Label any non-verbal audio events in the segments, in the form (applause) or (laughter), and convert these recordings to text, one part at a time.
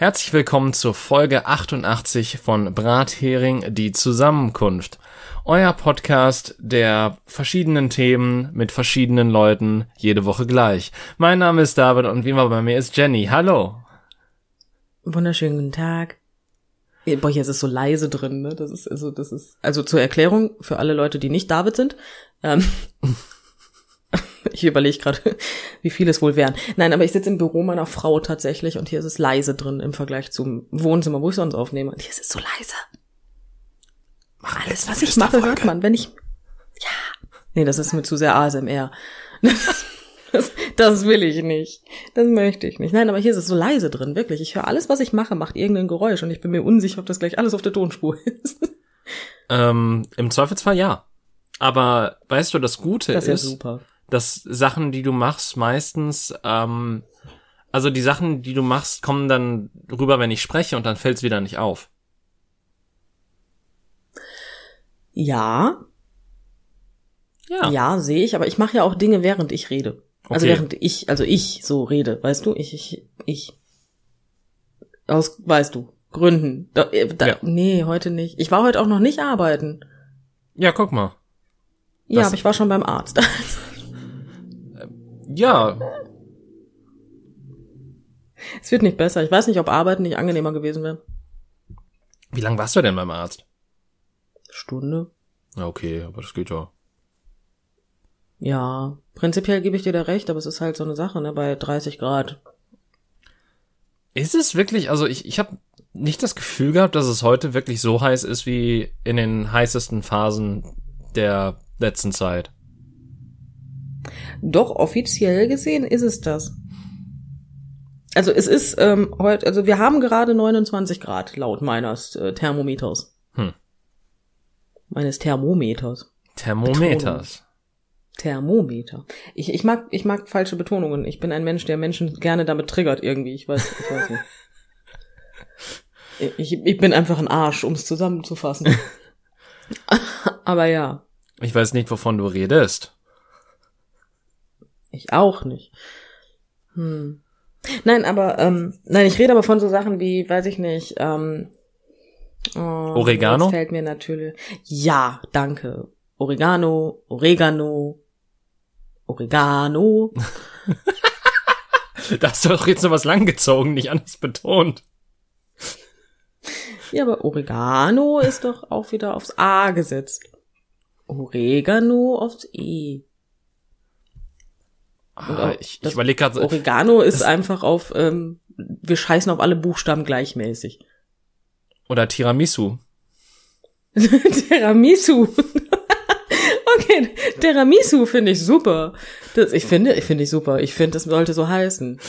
Herzlich willkommen zur Folge 88 von Brathering, die Zusammenkunft. Euer Podcast der verschiedenen Themen mit verschiedenen Leuten jede Woche gleich. Mein Name ist David und wie immer bei mir ist Jenny. Hallo. Wunderschönen guten Tag. Boah, jetzt ist so leise drin, ne? Das ist, also, das ist, also zur Erklärung für alle Leute, die nicht David sind. Ähm, (laughs) (laughs) ich überlege gerade, (laughs) wie viele es wohl wären. Nein, aber ich sitze im Büro meiner Frau tatsächlich und hier ist es leise drin im Vergleich zum Wohnzimmer, wo ich sonst aufnehme. Und hier ist es so leise. Mach alles, was ich mache, hört man. Wenn ich, ja, nee, das ist mir zu sehr (laughs) ASMR. Das, das will ich nicht. Das möchte ich nicht. Nein, aber hier ist es so leise drin, wirklich. Ich höre alles, was ich mache, macht irgendein Geräusch und ich bin mir unsicher, ob das gleich alles auf der Tonspur ist. Ähm, Im Zweifelsfall ja. Aber weißt du, das Gute Das ist ist, super. Dass Sachen, die du machst, meistens, ähm, also die Sachen, die du machst, kommen dann rüber, wenn ich spreche und dann fällt es wieder nicht auf. Ja, Ja. ja, sehe ich, aber ich mache ja auch Dinge, während ich rede. Also Okay. während ich, also ich so rede, weißt du? Ich, ich, ich. Aus, weißt du, Gründen. Da, äh, da, Ja. Nee, heute nicht. Ich war heute auch noch nicht arbeiten. Ja, guck mal. Ja, Das- aber ich war schon beim Arzt. (laughs) Ja, es wird nicht besser. Ich weiß nicht, ob Arbeiten nicht angenehmer gewesen wäre. wie lange warst du denn beim Arzt? Stunde. Okay, aber das geht ja. Ja, prinzipiell gebe ich dir da recht, aber es ist halt so eine Sache, ne, bei 30 Grad. Ist es wirklich, also ich, ich habe nicht das Gefühl gehabt, dass es heute wirklich so heiß ist wie in den heißesten Phasen der letzten Zeit. Doch, offiziell gesehen ist es das. Also es ist ähm, heute, also wir haben gerade 29 Grad laut meines äh, Thermometers. Hm. Meines Thermometers. Thermometers. Thermometer. Ich, ich mag, ich mag falsche Betonungen. Ich bin ein Mensch, der Menschen gerne damit triggert irgendwie. Ich weiß, ich weiß nicht. Ich, ich bin einfach ein Arsch, um es zusammenzufassen. (laughs) Aber ja, Ich weiß nicht, wovon du redest. Ich auch nicht. Hm. Nein, aber ähm, nein, ich rede aber von so Sachen wie, weiß ich nicht, ähm, oh, Oregano? Jetzt fällt mir natürlich. Ja, danke. Oregano, Oregano, Oregano. (laughs) Da hast du doch jetzt noch was langgezogen, nicht anders betont. Ja, aber Oregano ist doch auch wieder aufs A gesetzt. Oregano aufs E. Ah, ich ich überlege gerade, Oregano ist einfach auf, ähm, wir scheißen auf alle Buchstaben gleichmäßig. oder Tiramisu. (laughs) Tiramisu. okay, Tiramisu finde ich super. Das, ich finde, ich finde ich super. Ich finde, das sollte so heißen.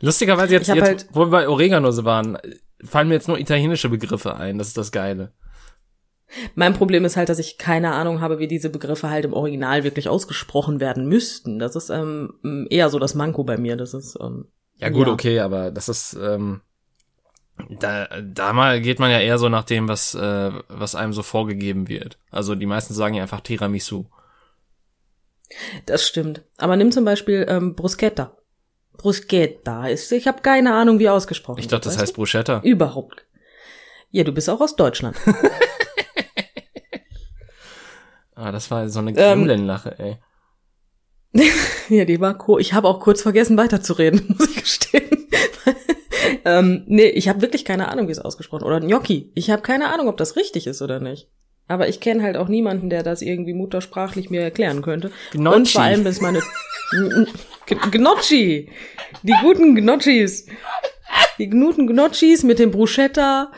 Lustigerweise jetzt, jetzt halt- wo wir bei Oregano waren, fallen mir jetzt nur italienische Begriffe ein. Das ist das Geile. Mein Problem ist halt, dass ich keine Ahnung habe, wie diese Begriffe halt im Original wirklich ausgesprochen werden müssten. Das ist ähm, eher so das Manko bei mir. Das ist ähm, Ja gut, Ja. okay, aber das ist ähm, da, da mal geht man ja eher so nach dem, was äh, was einem so vorgegeben wird. Also die meisten sagen ja einfach Tiramisu. Das stimmt. Aber nimm zum Beispiel ähm, Bruschetta. Bruschetta ist, ich habe keine Ahnung, wie ausgesprochen Ich dachte, das heißt Bruschetta. Überhaupt. Ja, du bist auch aus Deutschland. (laughs) Ah, das war so eine Ähm, Gremlin-Lache, ey. (laughs) ja, die war cool. Ich habe auch kurz vergessen, weiterzureden, (laughs) muss ich gestehen. (laughs) ähm, nee, ich habe wirklich keine Ahnung, wie es ausgesprochen Oder Gnocchi. Ich habe keine Ahnung, ob das richtig ist oder nicht. Aber ich kenne halt auch niemanden, der das irgendwie muttersprachlich mir erklären könnte. Gnocchi. Und vor allem ist meine Gnocchi. Die guten Gnocchis. Die guten Gnocchis mit dem Bruschetta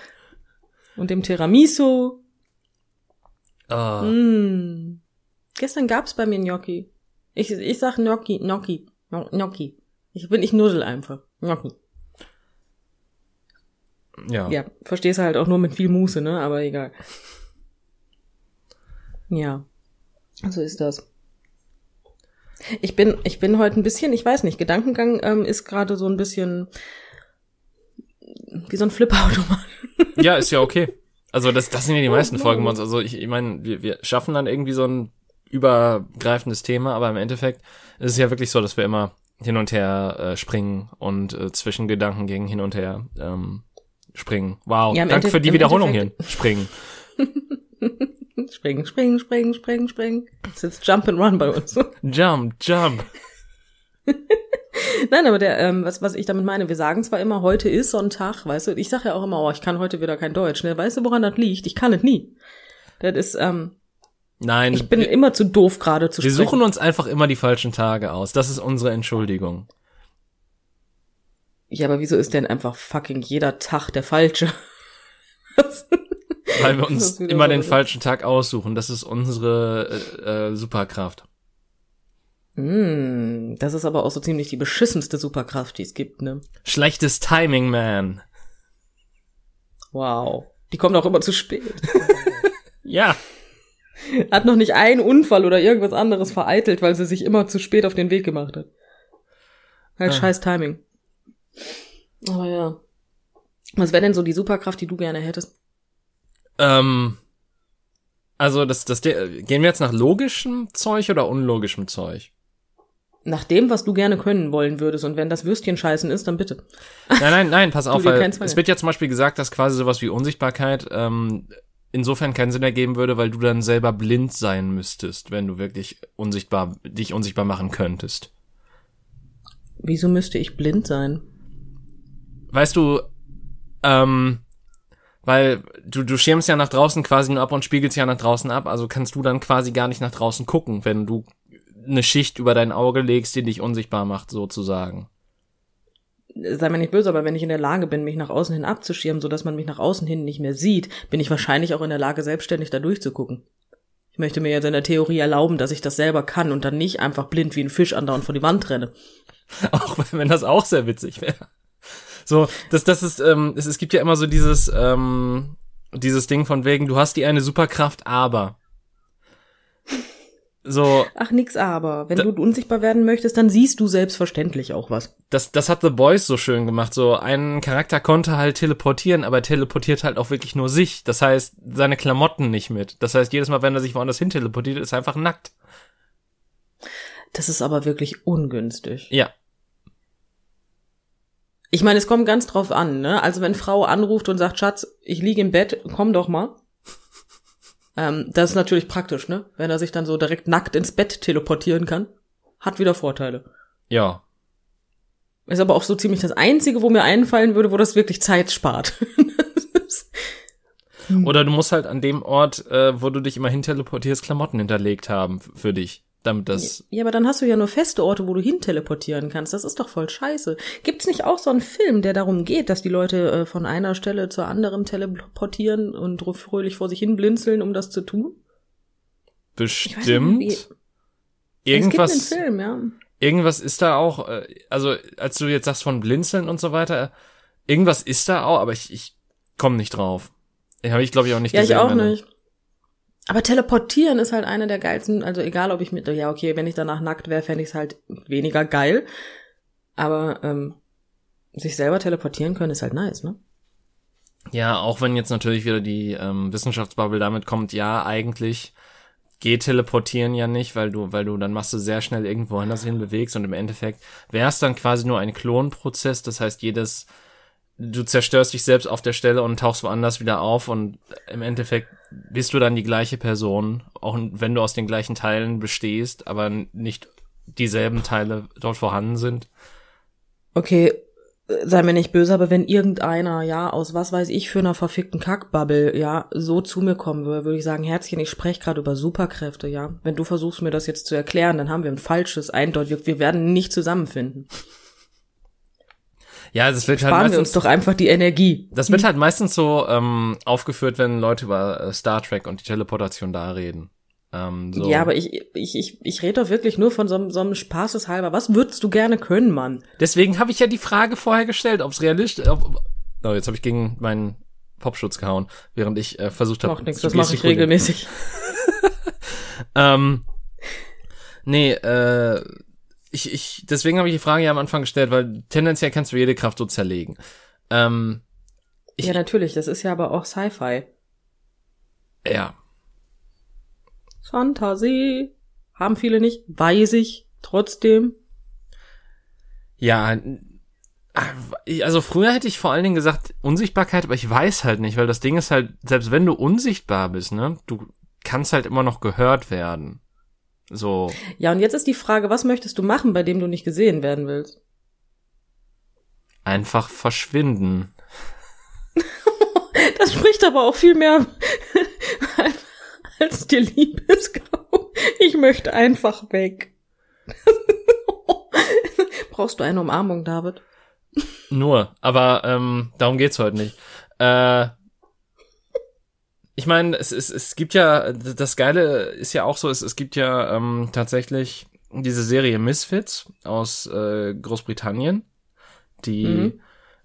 und dem Tiramisu. Ah, Mm. Gestern gab's bei mir Gnocchi. Ich, ich sag Gnocchi, Gnocchi, Gno- Gnocchi. Ich bin, ich nuddel einfach. Gnocchi. ja. Ja, verstehst halt auch nur mit viel Muße, ne? Aber egal. Ja. So ist das. Ich bin, ich bin heute ein bisschen, ich weiß nicht, Gedankengang ähm, ist gerade so ein bisschen wie so ein Flipperautomat. Ja, ist ja okay. (laughs) Also das, das sind ja die meisten Folgen bei uns. Also ich, ich meine, wir, wir schaffen dann irgendwie so ein übergreifendes Thema, aber im Endeffekt ist es ja wirklich so, dass wir immer hin und her äh, springen und äh, zwischen Gedanken gegen hin und her ähm, springen. Wow, Ja, danke für die Wiederholung hier. (laughs) Springen. Springen, springen, springen, springen, springen. Das ist jetzt Jump and Run bei uns. Jump, jump. (laughs) (laughs) Nein, aber der, ähm, was, was ich damit meine, wir sagen zwar immer, heute ist Sonntag, weißt du, ich sage ja auch immer, oh, ich kann heute wieder kein Deutsch, ne? Weißt du, woran das liegt? Ich kann es nie. Das ist, ähm, Nein, ich bin wir, immer zu doof gerade zu wir sprechen. suchen uns einfach immer die falschen Tage aus. Das ist unsere Entschuldigung. Ja, aber wieso ist denn einfach fucking jeder Tag der falsche? (laughs) Weil wir uns immer so, den falschen Tag aussuchen. Das ist unsere äh, äh, Superkraft. Mm, das ist aber auch so ziemlich die beschissenste Superkraft, die es gibt, ne? Schlechtes Timing, man. Wow. Die kommt auch immer zu spät. Ja. (laughs) Hat noch nicht einen Unfall oder irgendwas anderes vereitelt, weil sie sich immer zu spät auf den Weg gemacht hat. Halt Ah. scheiß Timing. Aber ja. Was wäre denn so die Superkraft, die du gerne hättest? Ähm, also das, das, gehen wir jetzt nach logischem Zeug oder unlogischem Zeug? Nach dem, was du gerne können wollen würdest und wenn das Würstchen scheißen ist, dann bitte. Nein, nein, nein, pass (laughs) auf, weil es wird ja zum Beispiel gesagt, dass quasi sowas wie Unsichtbarkeit ähm, insofern keinen Sinn ergeben würde, weil du dann selber blind sein müsstest, wenn du wirklich unsichtbar, dich unsichtbar machen könntest. Wieso müsste ich blind sein? Weißt du, ähm, weil du, du schirmst ja nach draußen quasi nur ab und spiegelst ja nach draußen ab, also kannst du dann quasi gar nicht nach draußen gucken, wenn du eine Schicht über dein Auge legst, die dich unsichtbar macht, sozusagen. Sei mir nicht böse, aber wenn ich in der Lage bin, mich nach außen hin abzuschirmen, sodass man mich nach außen hin nicht mehr sieht, bin ich wahrscheinlich auch in der Lage, selbstständig da durchzugucken. Ich möchte mir jetzt in der Theorie erlauben, dass ich das selber kann und dann nicht einfach blind wie ein Fisch andauernd vor die Wand renne. (laughs) Auch wenn das auch sehr witzig wäre. So, das, das ist, ähm, es, es gibt ja immer so dieses, ähm, dieses Ding von wegen, du hast die eine Superkraft, aber. So, Ach, nix aber. Wenn Da- du unsichtbar werden möchtest, dann siehst du selbstverständlich auch was. das, das hat The Boys so schön gemacht. So, ein Charakter konnte halt teleportieren, aber er teleportiert halt auch wirklich nur sich. Das heißt, seine Klamotten nicht mit. Das heißt, jedes Mal, wenn er sich woanders hin teleportiert, ist er einfach nackt. Das ist aber wirklich ungünstig. Ja. Ich meine, es kommt ganz drauf an, ne? Also wenn Frau anruft und sagt, Schatz, ich liege im Bett, komm doch mal. Ähm, das ist natürlich praktisch, ne? Wenn er sich dann so direkt nackt ins Bett teleportieren kann. Hat wieder Vorteile. Ja. Ist aber auch so ziemlich das Einzige, wo mir einfallen würde, wo das wirklich Zeit spart. (laughs) Oder du musst halt an dem Ort, äh, wo du dich immer hin teleportierst, Klamotten hinterlegt haben für dich. Damit das. ja, aber dann hast du ja nur feste Orte, wo du hin teleportieren kannst. Das ist doch voll scheiße. Gibt's nicht auch so einen Film, der darum geht, dass die Leute äh, von einer Stelle zur anderen teleportieren und fröhlich vor sich hin blinzeln, um das zu tun? Ich weiß nicht, Bestimmt. Irgendwas. Es gibt einen Film, ja. irgendwas ist da auch, äh, also als du jetzt sagst von Blinzeln und so weiter, irgendwas ist da auch, aber ich, ich komme nicht drauf. Den habe ich, glaube ich, auch nicht Ja, ich gesehen. auch wenn- nicht. Aber teleportieren ist halt eine der geilsten, also egal ob ich mit, ja okay, wenn ich danach nackt wäre, fände ich es halt weniger geil. Aber ähm, sich selber teleportieren können ist halt nice, ne? Ja, auch wenn jetzt natürlich wieder die ähm, Wissenschaftsbubble damit kommt, ja, eigentlich geht teleportieren ja nicht, weil du, weil du dann machst du sehr schnell irgendwo anders hin bewegst und im Endeffekt wäre es dann quasi nur ein Klonprozess, das heißt jedes, du zerstörst dich selbst auf der Stelle und tauchst woanders wieder auf und im Endeffekt bist du dann die gleiche Person, auch wenn du aus den gleichen Teilen bestehst, aber nicht dieselben Teile dort vorhanden sind. Okay, äh, sei mir nicht böse, aber wenn irgendeiner, ja, aus was weiß ich für einer verfickten Kackbubble, ja, so zu mir kommen würde, würde ich sagen, Herzchen, ich spreche gerade über Superkräfte, ja. Wenn du versuchst, mir das jetzt zu erklären, dann haben wir ein falsches, eindeutig, wir werden nicht zusammenfinden. Ja, das wird halt Sparen wir meistens uns doch einfach die Energie. Das wird halt meistens so ähm, aufgeführt, wenn Leute über äh, Star Trek und die Teleportation da reden. Ähm, so. Ja, aber ich, ich, ich, ich rede doch wirklich nur von so, einem- so einem Spaßeshalber. Was würdest du gerne können, Mann? Deswegen habe ich ja die Frage vorher gestellt, ob es realistisch. Ob, oh, jetzt habe ich gegen meinen Popschutz gehauen, während ich äh, versucht habe. Macht nichts, das mache ich regelmäßig. (laughs) Ähm, nee, äh, ich, ich, deswegen habe ich die Frage ja am Anfang gestellt, weil tendenziell kannst du jede Kraft so zerlegen. Ähm, Ich- ja, natürlich, das ist ja aber auch Sci-Fi. ja. Fantasie. Haben viele nicht, weiß ich, trotzdem. Ja, also früher hätte ich vor allen Dingen gesagt Unsichtbarkeit, aber ich weiß halt nicht, weil das Ding ist halt, selbst wenn du unsichtbar bist, ne, du kannst halt immer noch gehört werden. So. Ja, und jetzt ist die Frage, was möchtest du machen, bei dem du nicht gesehen werden willst? Einfach verschwinden. (laughs) das spricht aber auch viel mehr (laughs) als dir lieb ist. Ich möchte einfach weg. (laughs) Brauchst du eine Umarmung, David? Nur, aber ähm, darum geht's heute nicht. Äh, ich meine, es, es, es gibt ja, das Geile ist ja auch so, es, es gibt ja ähm, tatsächlich diese Serie Misfits aus äh, Großbritannien, die, mhm.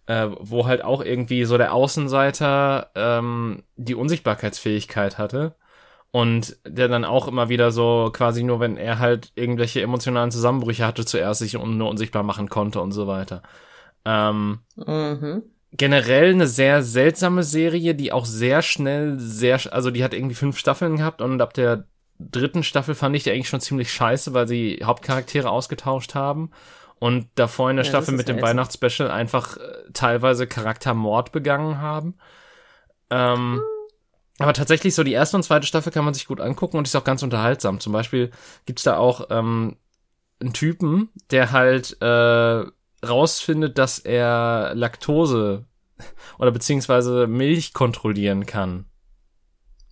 äh, wo halt auch irgendwie so der Außenseiter ähm, die Unsichtbarkeitsfähigkeit hatte und der dann auch immer wieder so quasi nur, wenn er halt irgendwelche emotionalen Zusammenbrüche hatte, zuerst sich nur unsichtbar machen konnte und so weiter. Ähm, mhm. Generell eine sehr seltsame Serie, die auch sehr schnell, sehr, also die hat irgendwie fünf Staffeln gehabt und ab der dritten Staffel fand ich die eigentlich schon ziemlich scheiße, weil sie Hauptcharaktere ausgetauscht haben und davor in der ja, Staffel mit dem Weihnachtsspecial einfach äh, teilweise Charaktermord begangen haben. Ähm, mhm. Aber tatsächlich so die erste und zweite Staffel kann man sich gut angucken und ist auch ganz unterhaltsam. Zum Beispiel gibt's da auch ähm, einen Typen, der halt äh, rausfindet, dass er Laktose oder beziehungsweise Milch kontrollieren kann.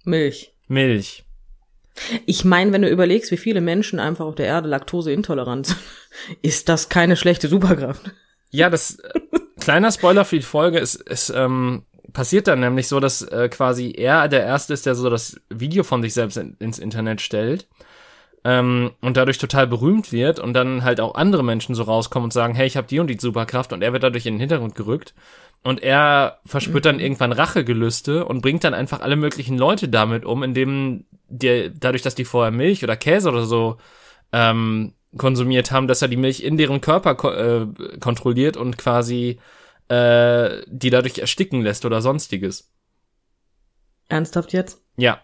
Milch. Milch. Ich meine, wenn du überlegst, wie viele Menschen einfach auf der Erde laktoseintolerant sind, (laughs) ist das keine schlechte Superkraft. Ja, das äh, kleiner Spoiler für die Folge ist, ist ähm, passiert dann nämlich so, dass äh, quasi er der Erste ist, der so das Video von sich selbst in, ins Internet stellt ähm, und dadurch total berühmt wird und dann halt auch andere Menschen so rauskommen und sagen, hey, ich habe die und die Superkraft und er wird dadurch in den Hintergrund gerückt und er verspürt dann mhm. irgendwann Rachegelüste und bringt dann einfach alle möglichen Leute damit um, indem der dadurch, dass die vorher Milch oder Käse oder so ähm, konsumiert haben, dass er die Milch in deren Körper ko äh, kontrolliert und quasi äh, die dadurch ersticken lässt oder sonstiges. Ernsthaft jetzt? Ja.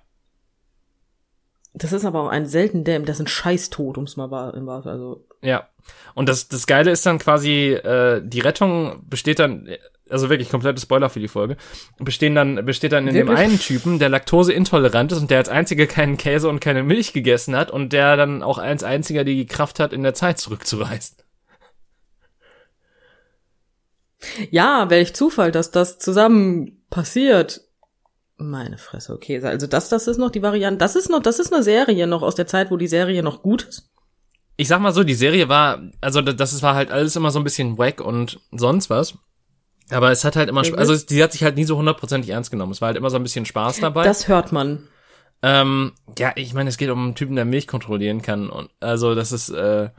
Das ist aber auch ein selten Dämm, das ist ein Scheißtod, ums mal wahr, also. Ja. Und das, das Geile ist dann quasi, äh, die Rettung besteht dann, also wirklich komplette Spoiler für die Folge, bestehen dann, besteht dann in wirklich? dem einen Typen, der laktoseintolerant ist und der als einziger keinen Käse und keine Milch gegessen hat und der dann auch als einziger die Kraft hat, in der Zeit zurückzureisen. Ja, welch Zufall, dass das zusammen passiert. Meine Fresse, okay. Also das, das ist noch die Variante. Das ist noch, das ist eine Serie noch aus der Zeit, wo die Serie noch gut ist. Ich sag mal so, die Serie war, also das war halt alles immer so ein bisschen wack und sonst was. Aber es hat halt immer, also die hat sich halt nie so hundertprozentig ernst genommen. Es war halt immer so ein bisschen Spaß dabei. Das hört man. Ähm, ja, ich meine, es geht um einen Typen, der Milch kontrollieren kann und also das ist, äh,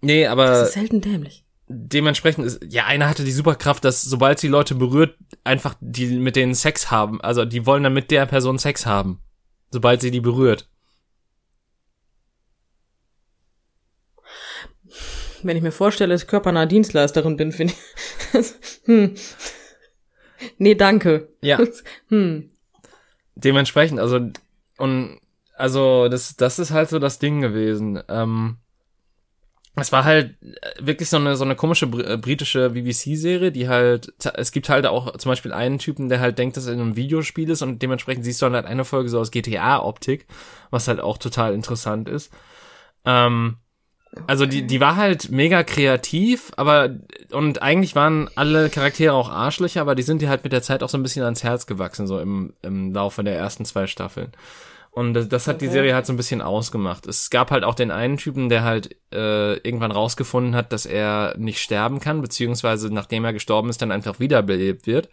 nee, aber. Das ist selten dämlich dementsprechend ist, ja, einer hatte die Superkraft, dass sobald sie Leute berührt, einfach die mit denen Sex haben. Also die wollen dann mit der Person Sex haben. Sobald sie die berührt. Wenn ich mir vorstelle, dass ich körpernahe Dienstleisterin bin, finde ich. (laughs) hm. Nee, danke. Ja. (laughs) hm. Dementsprechend, also, und, also, das, das ist halt so das Ding gewesen. Ähm, es war halt äh, wirklich so eine so eine komische äh, britische BBC-Serie, die halt es gibt halt auch zum Beispiel einen Typen, der halt denkt, dass er in einem Videospiel ist und dementsprechend siehst du dann halt eine Folge so aus GTA-Optik, was halt auch total interessant ist. Ähm, also die die war halt mega kreativ, aber und eigentlich waren alle Charaktere auch Arschlöcher, aber die sind dir halt mit der Zeit auch so ein bisschen ans Herz gewachsen so im im Laufe der ersten zwei Staffeln. Und das, das hat okay. die Serie halt so ein bisschen ausgemacht. Es gab halt auch den einen Typen, der halt äh, irgendwann rausgefunden hat, dass er nicht sterben kann, beziehungsweise nachdem er gestorben ist, dann einfach wiederbelebt wird.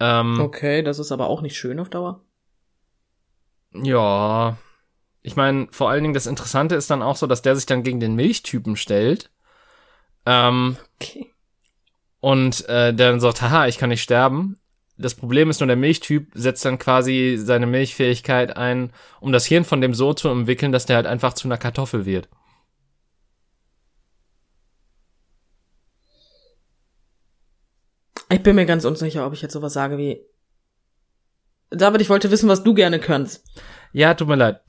Ähm, okay, das ist aber auch nicht schön auf Dauer. Ja. Ich meine, vor allen Dingen das Interessante ist dann auch so, dass der sich dann gegen den Milchtypen stellt. Ähm, okay. Und äh, der dann sagt, haha, ich kann nicht sterben. Das Problem ist nur, der Milchtyp setzt dann quasi seine Milchfähigkeit ein, um das Hirn von dem so zu entwickeln, dass der halt einfach zu einer Kartoffel wird. Ich bin mir ganz unsicher, ob ich jetzt sowas sage wie. David, ich wollte wissen, was du gerne kannst. Ja, tut mir leid.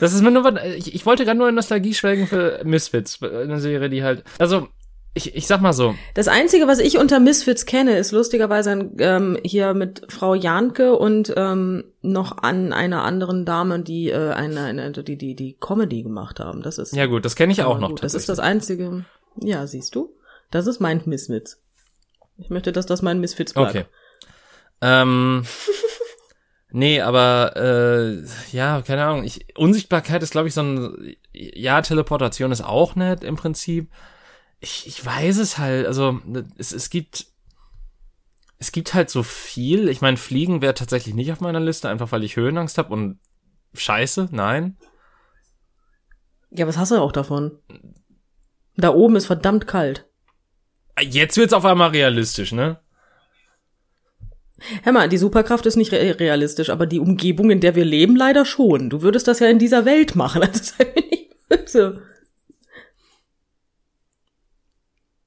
Das ist mir nur, was- ich, ich wollte gerade nur in Nostalgie schwelgen für Misfits, eine Serie, die halt, also, ich, ich sag mal so, Das Einzige, was ich unter Misfits kenne, ist lustigerweise ähm, hier mit Frau Janke und ähm, noch an einer anderen Dame, die äh, eine, eine die, die, die Comedy gemacht haben. Das ist ja gut, das kenne ich auch aber noch. gut. Das ist das Einzige. Ja, siehst du? Das ist mein Misfits. Ich möchte, dass das mein Misfits bleibt. Okay. Ähm, (laughs) nee, aber äh, ja, keine Ahnung. Ich, Unsichtbarkeit ist, glaube ich, so ein ja, Teleportation ist auch nett im Prinzip. Ich, ich weiß es halt. Also es, es gibt es gibt halt so viel. Ich meine, Fliegen wäre tatsächlich nicht auf meiner Liste, einfach weil ich Höhenangst habe und Scheiße, nein. Ja, was hast du auch davon? Da oben ist verdammt kalt. Jetzt wird's auf einmal realistisch, ne? Hör mal, die Superkraft ist nicht re realistisch, aber die Umgebung, in der wir leben, leider schon. Du würdest das ja in dieser Welt machen. Das ist halt nicht böse.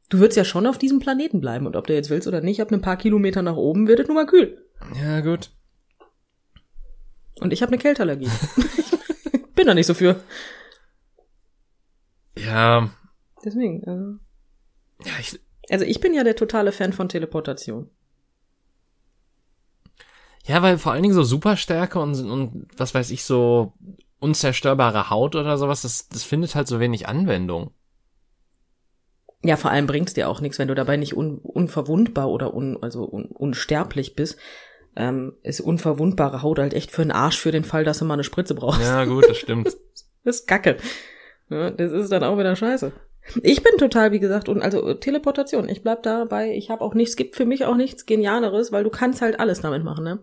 Du würdest ja schon auf diesem Planeten bleiben und ob du jetzt willst oder nicht, ab ein paar Kilometer nach oben wird es nun mal kühl. Ja, gut. Und ich habe eine Kälteallergie. (laughs) Bin da nicht so für. Ja, Deswegen. Also. ja ich, also ich bin ja der totale Fan von Teleportation. Ja, weil vor allen Dingen so Superstärke und, und was weiß ich, so unzerstörbare Haut oder sowas, das, das findet halt so wenig Anwendung. Ja, vor allem bringt's dir auch nichts, wenn du dabei nicht un unverwundbar oder un also un unsterblich bist. Ähm, ist unverwundbare Haut halt echt für den Arsch für den Fall, dass du mal eine Spritze brauchst. Ja, gut, das stimmt. (laughs) Das ist Kacke. Ja, das ist dann auch wieder scheiße. Ich bin total, wie gesagt, und also Teleportation. Ich bleib dabei. Ich habe auch nichts, gibt für mich auch nichts Genialeres, weil du kannst halt alles damit machen, ne?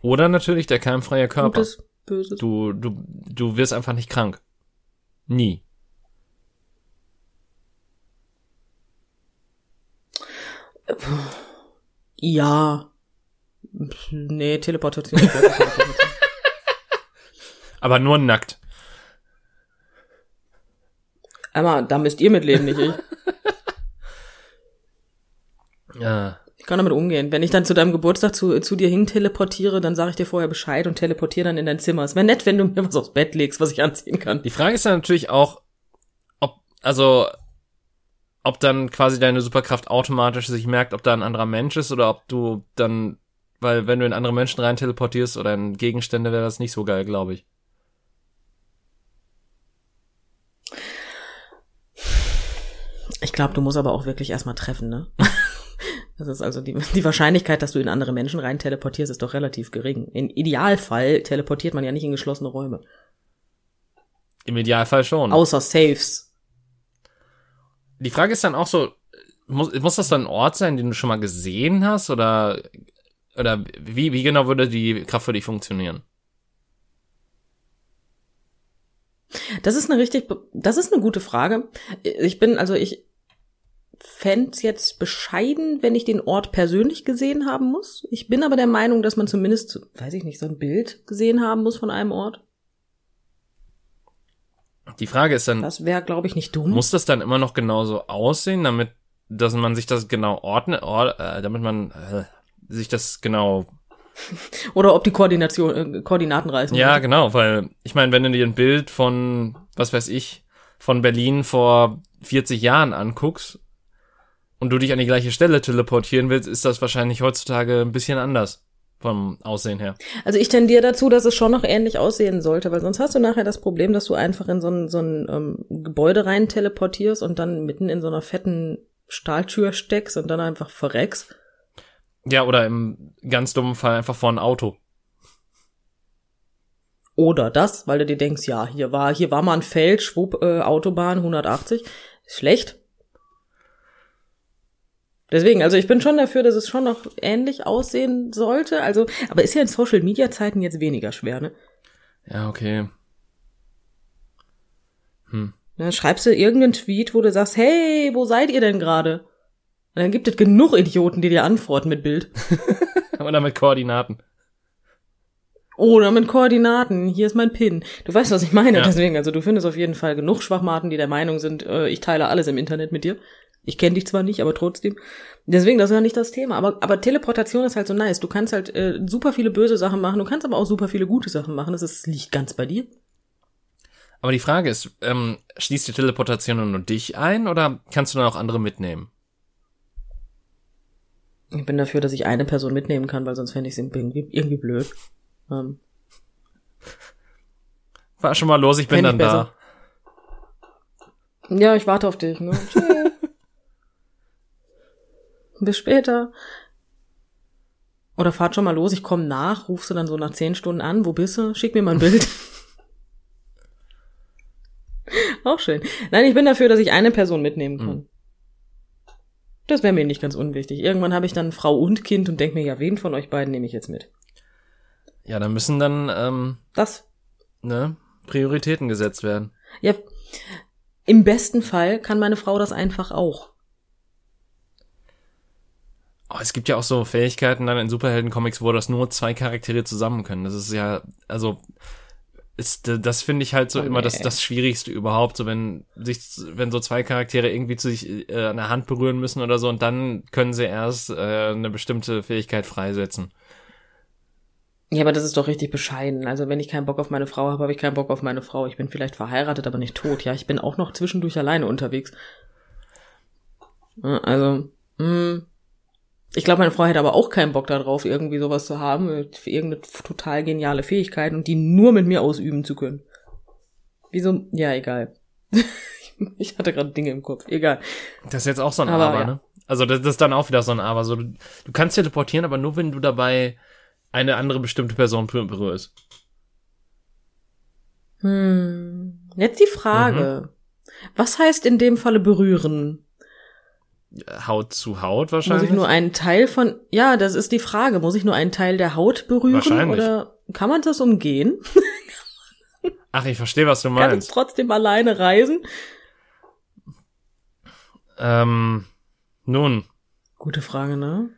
Oder natürlich der keimfreie Körper. Gutes, Böses. Du, du, du wirst einfach nicht krank. Nie. Ja. Nee, Teleportation. Aber nur nackt. Einmal, da müsst ihr mitleben, nicht ich. Ja. Ich kann damit umgehen. Wenn ich dann zu deinem Geburtstag zu, zu dir hin teleportiere, dann sage ich dir vorher Bescheid und teleportiere dann in dein Zimmer. Es wäre nett, wenn du mir was aufs Bett legst, was ich anziehen kann. Die Frage ist dann natürlich auch, ob, also, ob dann quasi deine Superkraft automatisch sich merkt, ob da ein anderer Mensch ist oder ob du dann, weil wenn du in andere Menschen rein teleportierst oder in Gegenstände, wäre das nicht so geil, glaube ich. Ich glaube, du musst aber auch wirklich erstmal treffen, ne? (laughs) Das ist also die, die Wahrscheinlichkeit, dass du in andere Menschen rein teleportierst, ist doch relativ gering. Im Idealfall teleportiert man ja nicht in geschlossene Räume. Im Idealfall schon. Außer Safes. Die Frage ist dann auch so, muss, muss das dann ein Ort sein, den du schon mal gesehen hast oder, oder wie, wie genau würde die Kraft für dich funktionieren? Das ist eine richtig, das ist eine gute Frage. Ich bin, also ich fänd's jetzt bescheiden, wenn ich den Ort persönlich gesehen haben muss. Ich bin aber der Meinung, dass man zumindest, weiß ich nicht, so ein Bild gesehen haben muss von einem Ort. Die Frage ist dann, Das wäre, glaube ich, nicht dumm. muss das dann immer noch genauso aussehen, damit, dass man sich das genau ordnet, or, äh, damit man äh, sich das genau, (laughs) Oder ob die Koordination, äh, Koordinaten reißen. ja genau, weil ich meine, wenn du dir ein Bild von, was weiß ich, von Berlin vor 40 Jahren anguckst und du dich an die gleiche Stelle teleportieren willst, ist das wahrscheinlich heutzutage ein bisschen anders vom Aussehen her. Also ich tendiere dazu, dass es schon noch ähnlich aussehen sollte, weil sonst hast du nachher das Problem, dass du einfach in so ein, so ein ähm, Gebäude rein teleportierst und dann mitten in so einer fetten Stahltür steckst und dann einfach verreckst. Ja, oder im ganz dummen Fall einfach vor ein Auto. Oder das, weil du dir denkst, ja, hier war, hier war mal ein Feld, schwupp, äh, Autobahn 180. Ist schlecht. Deswegen, also ich bin schon dafür, dass es schon noch ähnlich aussehen sollte. Also, aber ist ja in Social Media Zeiten jetzt weniger schwer, ne? Ja, okay. Dann schreibst du irgendeinen Tweet, wo du sagst, hey, wo seid ihr denn gerade? Und dann gibt es genug Idioten, die dir antworten mit Bild. (laughs) Oder mit Koordinaten. Oder mit Koordinaten. Hier ist mein Pin. Du weißt, was ich meine. Ja. Deswegen, also du findest auf jeden Fall genug Schwachmaten, die der Meinung sind, äh, ich teile alles im Internet mit dir. Ich kenne dich zwar nicht, aber trotzdem. Deswegen, das ist ja nicht das Thema. Aber, aber Teleportation ist halt so nice. Du kannst halt äh, super viele böse Sachen machen, du kannst aber auch super viele gute Sachen machen. Das ist, liegt ganz bei dir. Aber die Frage ist, ähm, schließt die Teleportation nur dich ein oder kannst du dann auch andere mitnehmen? Ich bin dafür, dass ich eine Person mitnehmen kann, weil sonst fände ich es irgendwie, irgendwie blöd. Ähm, Fahr schon mal los, ich bin Fänd dann ich da. ja, ich warte auf dich. Ne? Bis später. Oder fahrt schon mal los, ich komme nach, rufst du dann so nach zehn Stunden an, wo bist du? Schick mir mal ein Bild. (laughs) Auch schön. Nein, ich bin dafür, dass ich eine Person mitnehmen kann. Hm. Das wäre mir nicht ganz unwichtig. Irgendwann habe ich dann Frau und Kind und denke mir, ja, wen von euch beiden nehme ich jetzt mit? Ja, da müssen dann ähm, Das, ne, Prioritäten gesetzt werden. ja, im besten Fall kann meine Frau das einfach auch. Oh, es gibt ja auch so Fähigkeiten dann in Superhelden-Comics, wo das nur zwei Charaktere zusammen können. Das ist ja, also, ist, das finde ich halt so Oh, immer das, nee. das Schwierigste überhaupt, so wenn sich, wenn so zwei Charaktere irgendwie zu sich äh, an der Hand berühren müssen oder so und dann können sie erst äh, eine bestimmte Fähigkeit freisetzen. Ja, aber das ist doch richtig bescheiden. Also wenn ich keinen Bock auf meine Frau habe, habe ich keinen Bock auf meine Frau. Ich bin vielleicht verheiratet, aber nicht tot. Ja, ich bin auch noch zwischendurch alleine unterwegs. Also, mh. Ich glaube, meine Frau hätte aber auch keinen Bock darauf, irgendwie sowas zu haben, für irgendeine total geniale Fähigkeit und die nur mit mir ausüben zu können. Wieso? Ja, egal. (laughs) ich hatte gerade Dinge im Kopf. Egal. Das ist jetzt auch so ein Aber, Aber, ja. ne? Also das, das ist dann auch wieder so ein Aber. So, du, du kannst teleportieren, aber nur wenn du dabei eine andere bestimmte Person berü- berührst. Hm. Jetzt die Frage. Was heißt in dem Falle berühren? Haut zu Haut Muss wahrscheinlich. ich nur einen Teil von, ja, das ist die Frage. Muss ich nur einen Teil der Haut berühren Wahrscheinlich. oder kann man das umgehen? (laughs) Ach, ich verstehe, was du Kann ich meinst. trotzdem alleine reisen? Ähm, nun, Gute Frage, ne?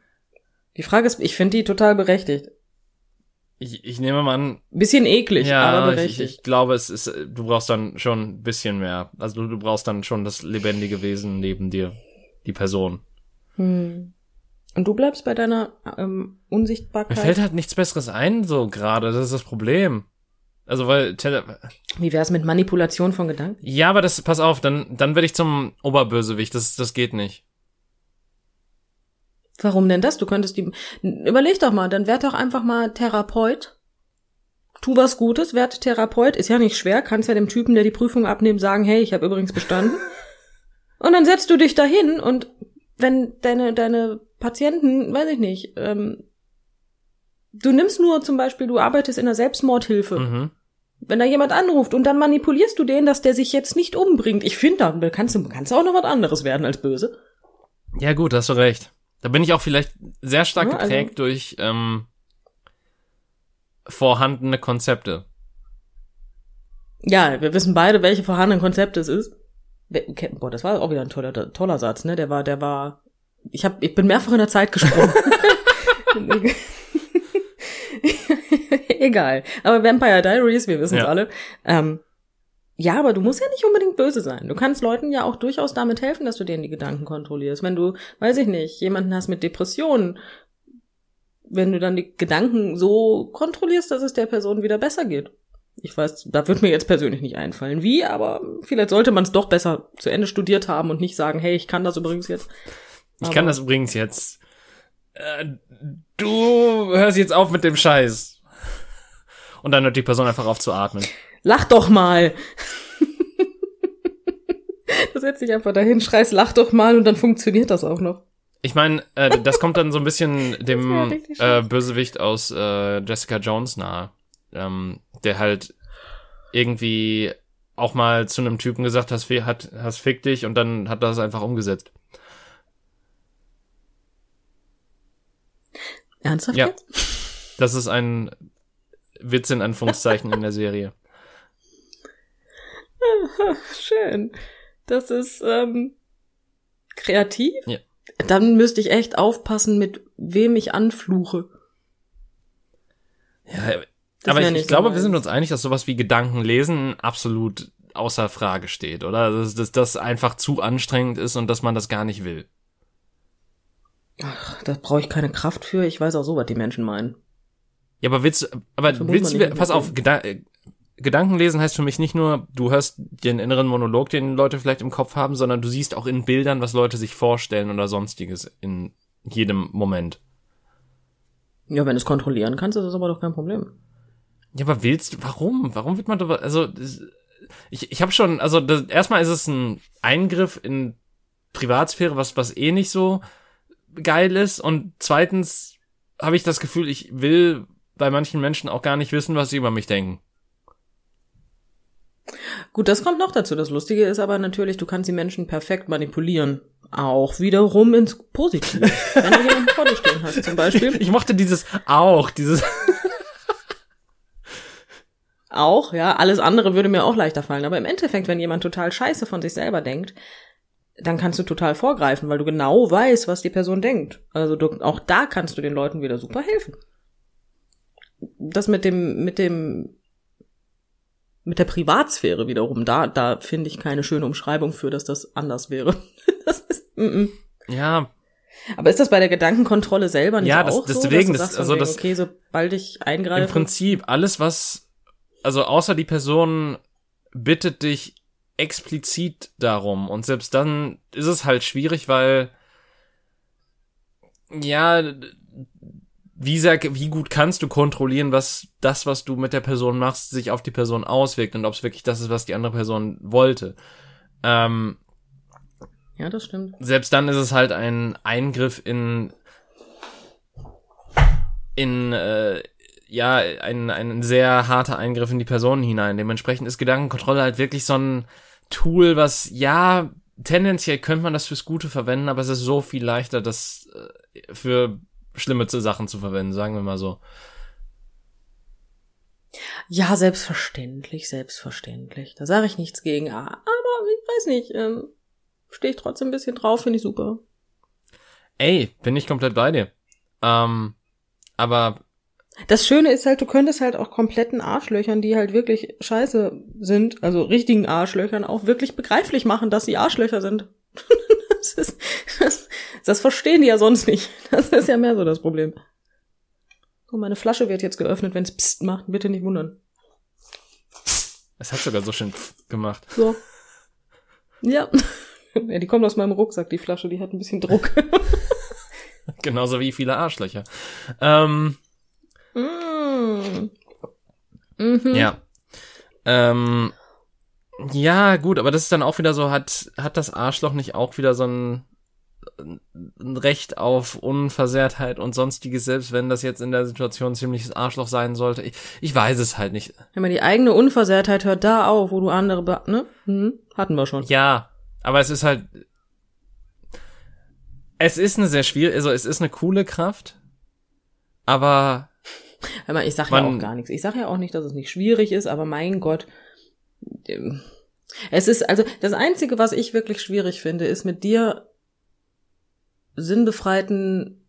Die Frage ist, ich finde die total berechtigt. ich, ich nehme mal an, Bisschen eklig, ja, aber ich, berechtigt. ich glaube, es ist, du brauchst dann schon ein bisschen mehr. Also du, du brauchst dann schon das lebendige Wesen neben dir, die Person. Hm. Und du bleibst bei deiner ähm, Mir Unsichtbarkeit? fällt halt nichts Besseres ein, so gerade. Das ist das Problem. Also weil Tele Wie wär's mit Manipulation von Gedanken? ja, aber das pass auf, dann dann werde ich zum Oberbösewicht. Das das geht nicht. Warum denn das? Du könntest die. Überleg doch mal, dann werd doch einfach mal Therapeut. Tu was Gutes, werd Therapeut. Ist ja nicht schwer. Kannst ja dem Typen, der die Prüfung abnimmt, sagen, hey, ich habe übrigens bestanden. (laughs) und dann setzt du dich dahin und wenn deine, deine Patienten, weiß ich nicht, ähm, du nimmst nur zum Beispiel, du arbeitest in der Selbstmordhilfe. Mhm. Wenn da jemand anruft und dann manipulierst du den, dass der sich jetzt nicht umbringt. Ich finde, da kannst du kannst auch noch was anderes werden als böse. Ja gut, hast du recht. Da bin ich auch vielleicht sehr stark Ja, also- geprägt durch ähm, vorhandene Konzepte. Ja, wir wissen beide, welche vorhandenen Konzepte es ist. Boah, das war auch wieder ein toller, toller Satz, ne? Der war, der war. Ich hab, ich bin mehrfach in der Zeit gesprungen. (laughs) Egal. Aber Vampire Diaries, wir wissen es Ja. alle. Ähm, ja, aber du musst ja nicht unbedingt böse sein. Du kannst Leuten ja auch durchaus damit helfen, dass du denen die Gedanken kontrollierst. Wenn du, weiß ich nicht, jemanden hast mit Depressionen, wenn du dann die Gedanken so kontrollierst, dass es der Person wieder besser geht. Ich weiß, da wird mir jetzt persönlich nicht einfallen, wie, aber vielleicht sollte man es doch besser zu Ende studiert haben und nicht sagen, hey, ich kann das übrigens jetzt. Ich Aber- kann das übrigens jetzt. Äh, du hörst jetzt auf mit dem Scheiß. Und dann hört die Person einfach auf zu atmen. Lach doch mal! (laughs) du setzt dich einfach dahin, schreist, lach doch mal und dann funktioniert das auch noch. Ich meine, äh, das kommt dann so ein bisschen (laughs) dem äh. Bösewicht aus äh, Jessica Jones nahe, ähm, der halt irgendwie auch mal zu einem Typen gesagt hat, hat, hast fick dich und dann hat das einfach umgesetzt. Ernsthaft Ja. jetzt? Das ist ein Witz in Anführungszeichen in der Serie. (laughs) Schön. Das ist ähm, kreativ. Ja. Dann müsste ich echt aufpassen, mit wem ich anfluche. Ja, aber ich, ich glaube, wir sind uns einig, dass sowas wie Gedankenlesen absolut außer Frage steht, oder? Dass, dass das einfach zu anstrengend ist und dass man das gar nicht will. Ach, da brauche ich keine Kraft für. Ich weiß auch so, was die Menschen meinen. Ja, aber willst du, aber willst du, pass auf, Geda äh, Gedankenlesen heißt für mich nicht nur, du hörst den inneren Monolog, den Leute vielleicht im Kopf haben, sondern du siehst auch in Bildern, was Leute sich vorstellen oder sonstiges in jedem Moment. Ja, wenn du es kontrollieren kannst, ist das aber doch kein Problem. Ja, aber willst du, warum? Warum wird man da, also, ich, ich habe schon, also das, erstmal ist es ein Eingriff in Privatsphäre, was, was eh nicht so geil ist und zweitens habe ich das Gefühl, ich will bei manchen Menschen auch gar nicht wissen, was sie über mich denken. Gut, das kommt noch dazu. Das Lustige ist aber natürlich, du kannst die Menschen perfekt manipulieren. Auch wiederum ins Positive. Wenn du jemanden vor dir stehen hast, zum (laughs) Beispiel. Ich mochte dieses auch, dieses, Auch, ja. Alles andere würde mir auch leichter fallen. Aber im Endeffekt, wenn jemand total scheiße von sich selber denkt, dann kannst du total vorgreifen, weil du genau weißt, was die Person denkt. Also du, auch da kannst du den Leuten wieder super helfen. Das mit dem, mit dem, mit der Privatsphäre wiederum, da, da finde ich keine schöne Umschreibung für, dass das anders wäre. (laughs) Das ist, mm -mm. ja, Aber ist das bei der Gedankenkontrolle selber nicht Ja, das- auch so, deswegen, du das- sagst, also wegen, das- okay, sobald ich im eingreife, Prinzip alles, was, also außer die Person bittet dich explizit darum und selbst dann ist es halt schwierig, weil ja, wie sehr, wie gut kannst du kontrollieren, was das, was du mit der Person machst, sich auf die Person auswirkt und ob es wirklich das ist, was die andere Person wollte. Ähm, ja, das stimmt. selbst dann ist es halt ein Eingriff in in äh, ja ein ein sehr harter Eingriff in die Person hinein. Dementsprechend ist Gedankenkontrolle halt wirklich so ein Tool, was ja tendenziell könnte man das fürs Gute verwenden, aber es ist so viel leichter, das äh, für schlimme Sachen zu verwenden, sagen wir mal so. Ja, selbstverständlich, selbstverständlich. Da sage ich nichts gegen. Ah, Aber ich weiß nicht, ähm, stehe ich trotzdem ein bisschen drauf, finde ich super. Ey, bin ich komplett bei dir. Ähm, aber Das Schöne ist halt, du könntest halt auch kompletten Arschlöchern, die halt wirklich scheiße sind, also richtigen Arschlöchern, auch wirklich begreiflich machen, dass sie Arschlöcher sind. (laughs) das, ist, das, das verstehen die ja sonst nicht. Das ist ja mehr so das Problem. So, meine Flasche wird jetzt geöffnet, wenn es Psst macht, bitte nicht wundern. es hat sogar so schön gemacht. So. Ja. (laughs) ja. Die kommt aus meinem Rucksack, die Flasche, die hat ein bisschen Druck. (laughs) Genauso wie viele Arschlöcher. Ähm. Mhm. Ja. Ähm, ja, gut, aber das ist dann auch wieder so, hat, hat das Arschloch nicht auch wieder so ein, ein Recht auf Unversehrtheit und sonstiges, selbst wenn das jetzt in der Situation ein ziemliches Arschloch sein sollte? Ich, ich weiß es halt nicht. Wenn man die eigene Unversehrtheit hört da auf, wo du andere, be ne? Hm, hatten wir schon. Ja, aber es ist halt, es ist eine sehr schwierige, also es ist eine coole Kraft, aber ich sag ja auch gar nichts. Ich sag ja auch nicht, dass es nicht schwierig ist, aber mein Gott. ähm, Es ist, also, das Einzige, was ich wirklich schwierig finde, ist mit dir sinnbefreiten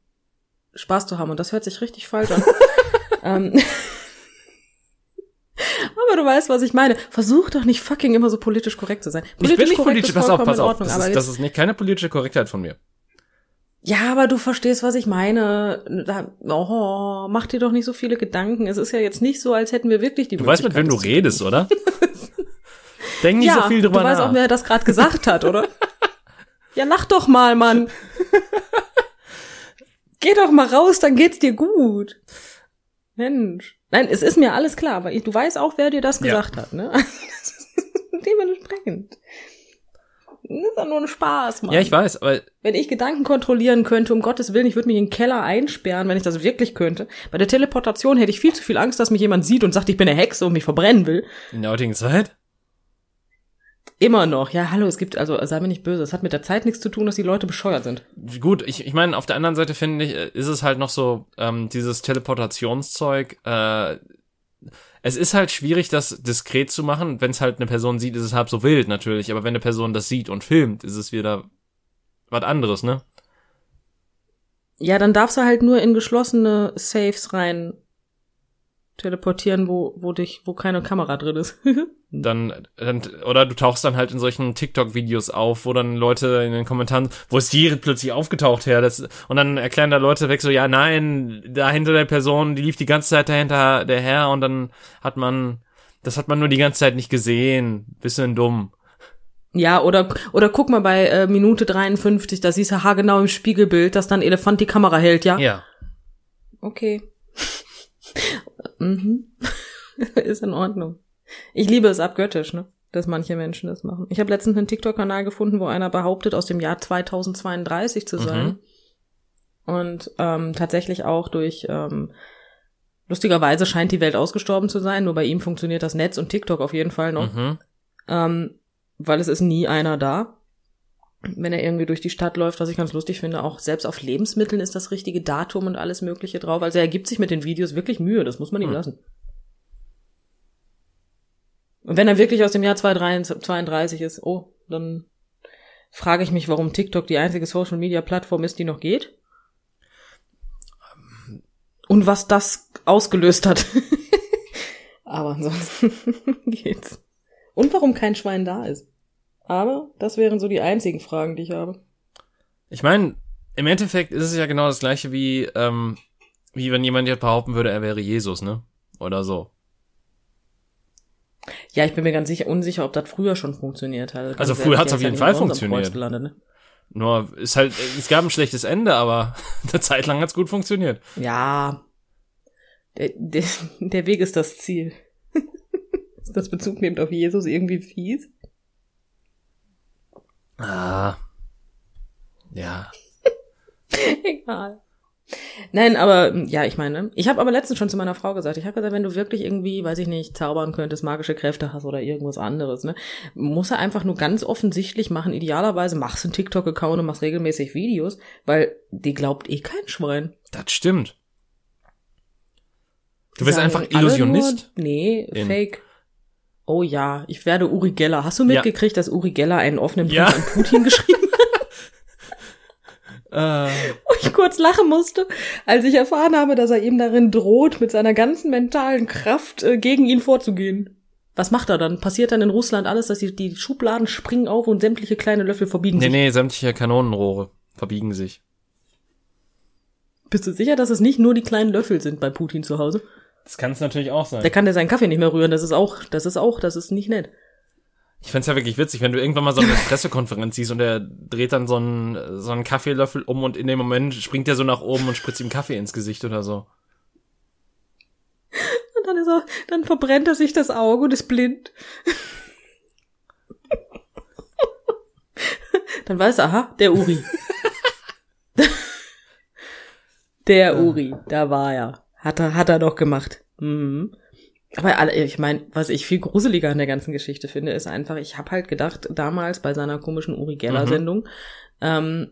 Spaß zu haben. Und das hört sich richtig falsch an. (laughs) ähm, aber du weißt, was ich meine. Versuch doch nicht fucking immer so politisch korrekt zu sein. ich bin nicht politisch, pass auf, pass auf, das ist, jetzt- das ist nicht keine politische Korrektheit von mir. Ja, aber du verstehst, was ich meine. Da, oh, mach dir doch nicht so viele Gedanken. Es ist ja jetzt nicht so, als hätten wir wirklich die Du weißt, mit wem du redest, oder? (laughs) Denk nicht ja, so viel drüber du weißt nach. auch, wer das gerade gesagt hat, oder? ja, lach doch mal, Mann. (laughs) Geh doch mal raus, dann geht's dir gut. Mensch. Nein, es ist mir alles klar, aber ich, du weißt auch, wer dir das Ja. gesagt hat, ne? (laughs) Dementsprechend. Das ist doch nur ein Spaß, Mann. ja, ich weiß, aber Wenn ich Gedanken kontrollieren könnte, um Gottes Willen, ich würde mich in den Keller einsperren, wenn ich das wirklich könnte. Bei der Teleportation hätte ich viel zu viel Angst, dass mich jemand sieht und sagt, ich bin eine Hexe und mich verbrennen will. in der heutigen Zeit? Immer noch. Ja, hallo, es gibt, also sei mir nicht böse, es hat mit der Zeit nichts zu tun, dass die Leute bescheuert sind. Gut, ich, ich meine, auf der anderen Seite finde ich, äh, ist es halt noch so, ähm, dieses Teleportationszeug, äh, es ist halt schwierig, das diskret zu machen. Wenn es halt eine Person sieht, ist es halb so wild natürlich, aber wenn eine Person das sieht und filmt, ist es wieder was anderes, ne? Ja, dann darfst du halt nur in geschlossene Safes rein teleportieren, wo, wo dich, wo keine Kamera drin ist. (laughs) Dann, dann, oder du tauchst dann halt in solchen TikTok-Videos auf, wo dann Leute in den Kommentaren, wo ist die plötzlich aufgetaucht her? Das, und dann erklären da Leute weg so, ja, nein, da hinter der Person, die lief die ganze Zeit dahinter der her und dann hat man, Das hat man nur die ganze Zeit nicht gesehen. Bisschen dumm. Ja, oder, oder guck mal bei äh, Minute 53, da siehst du haargenau im Spiegelbild, dass dann Elefant die Kamera hält, ja? Ja. Okay. (laughs) mhm. (laughs) Ist in Ordnung. Ich liebe es abgöttisch, ne? Dass manche Menschen das machen. Ich habe letztens einen TikTok-Kanal gefunden, wo einer behauptet, aus dem Jahr 2032 zu sein. Mhm. Und ähm, tatsächlich auch durch ähm, lustigerweise scheint die Welt ausgestorben zu sein, nur bei ihm funktioniert das Netz und TikTok auf jeden Fall noch. Mhm. Ähm, weil es ist nie einer da. Wenn er irgendwie durch die Stadt läuft, was ich ganz lustig finde, auch selbst auf Lebensmitteln ist das richtige Datum und alles Mögliche drauf. Also er gibt sich mit den Videos wirklich Mühe, das muss man ihm Hm. lassen. Und wenn er wirklich aus dem Jahr 2032 ist, oh, dann frage ich mich, warum TikTok die einzige Social Media Plattform ist, die noch geht. Und was das ausgelöst hat. (laughs) Aber ansonsten (laughs) geht's. Und warum kein Schwein da ist. Aber das wären so die einzigen Fragen, die ich habe. Ich meine, im Endeffekt ist es ja genau das gleiche wie, ähm, wie wenn jemand jetzt behaupten würde, er wäre Jesus, ne? Oder so. Ja, ich bin mir ganz sicher, unsicher, ob das früher schon funktioniert hat. Ganz Also früher hat's der auf jeden Fall funktioniert. Gelandet, ne? Nur ist halt, es gab ein schlechtes Ende, aber (laughs) eine Zeit lang hat's gut funktioniert. Ja. Der, der, der Weg ist das Ziel. ist (laughs) das Bezug nehmt auf Jesus irgendwie fies? Ah. Ja. (laughs) Egal. Nein, aber ja, ich meine, ich habe aber letztens schon zu meiner Frau gesagt, ich habe gesagt, wenn du wirklich irgendwie, weiß ich nicht, zaubern könntest, magische Kräfte hast oder irgendwas anderes, ne, muss er einfach nur ganz offensichtlich machen, idealerweise machst du einen TikTok-Account und machst regelmäßig Videos, weil die glaubt eh kein Schwein. Das stimmt. Du sagen einfach Illusionist? Nur, nee, In- Fake. Oh ja, ich werde Uri Geller. Hast du mitgekriegt, dass Uri Geller einen offenen Brief Ja. an Putin geschrieben (laughs) hat? Äh, wo ich kurz lachen musste, als ich erfahren habe, dass er ihm darin droht, mit seiner ganzen mentalen Kraft äh, gegen ihn vorzugehen. Was macht er dann? Passiert dann in Russland alles, dass die, die Schubladen springen auf und sämtliche kleine Löffel verbiegen nee, sich? nee, sämtliche Kanonenrohre verbiegen sich. Bist du sicher, dass es nicht nur die kleinen Löffel sind bei Putin zu Hause? Das kann es natürlich auch sein. Der kann ja seinen Kaffee nicht mehr rühren. Das ist auch, das ist auch, das ist nicht nett. Ich find's ja wirklich witzig, wenn du irgendwann mal so eine Pressekonferenz siehst und er dreht dann so einen, so einen Kaffeelöffel um und in dem Moment springt er so nach oben und spritzt ihm Kaffee ins Gesicht oder so. Und dann ist er, dann verbrennt er sich das Auge und ist blind. dann weiß er, aha, der Uri. der Uri, da war er. Hat er, hat er doch gemacht. Mhm. Aber alle- ich meine, was ich viel gruseliger an der ganzen Geschichte finde, ist einfach, ich habe halt gedacht, damals bei seiner komischen Uri Geller-Sendung, ähm,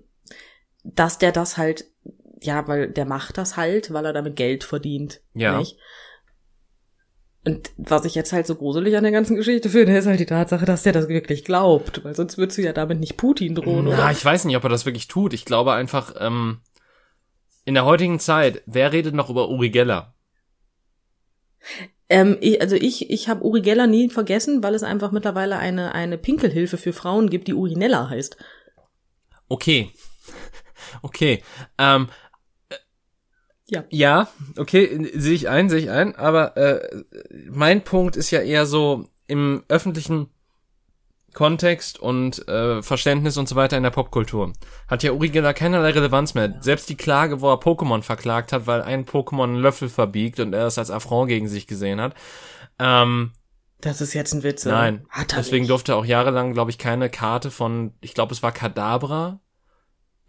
dass der das halt, ja, weil der macht das halt, weil er damit Geld verdient. Ja. Nicht? Und was ich jetzt halt so gruselig an der ganzen Geschichte finde, ist halt die Tatsache, dass der das wirklich glaubt, weil sonst würdest du ja damit nicht Putin drohen, Na, oder? ich weiß nicht, ob er das wirklich tut. Ich glaube einfach, ähm, in der heutigen Zeit, wer redet noch über Uri Geller? Ähm, ich, also ich, ich habe Uri Geller nie vergessen, weil es einfach mittlerweile eine, eine Pinkelhilfe für Frauen gibt, die Urinella heißt. Okay. (laughs) Okay. Ähm, Ja. ja, okay, sehe ich ein, sehe ich ein, aber äh, mein Punkt ist ja eher so im öffentlichen Kontext und äh, Verständnis und so weiter in der Popkultur. Hat ja Uri Geller keinerlei Relevanz mehr. Selbst die Klage, wo er Pokémon verklagt hat, weil ein Pokémon einen Löffel verbiegt und er es als Affront gegen sich gesehen hat. Ähm, Das ist jetzt ein Witz. oder? Nein, deswegen nicht. durfte auch jahrelang, glaube ich, keine Karte von, ich glaube, es war Kadabra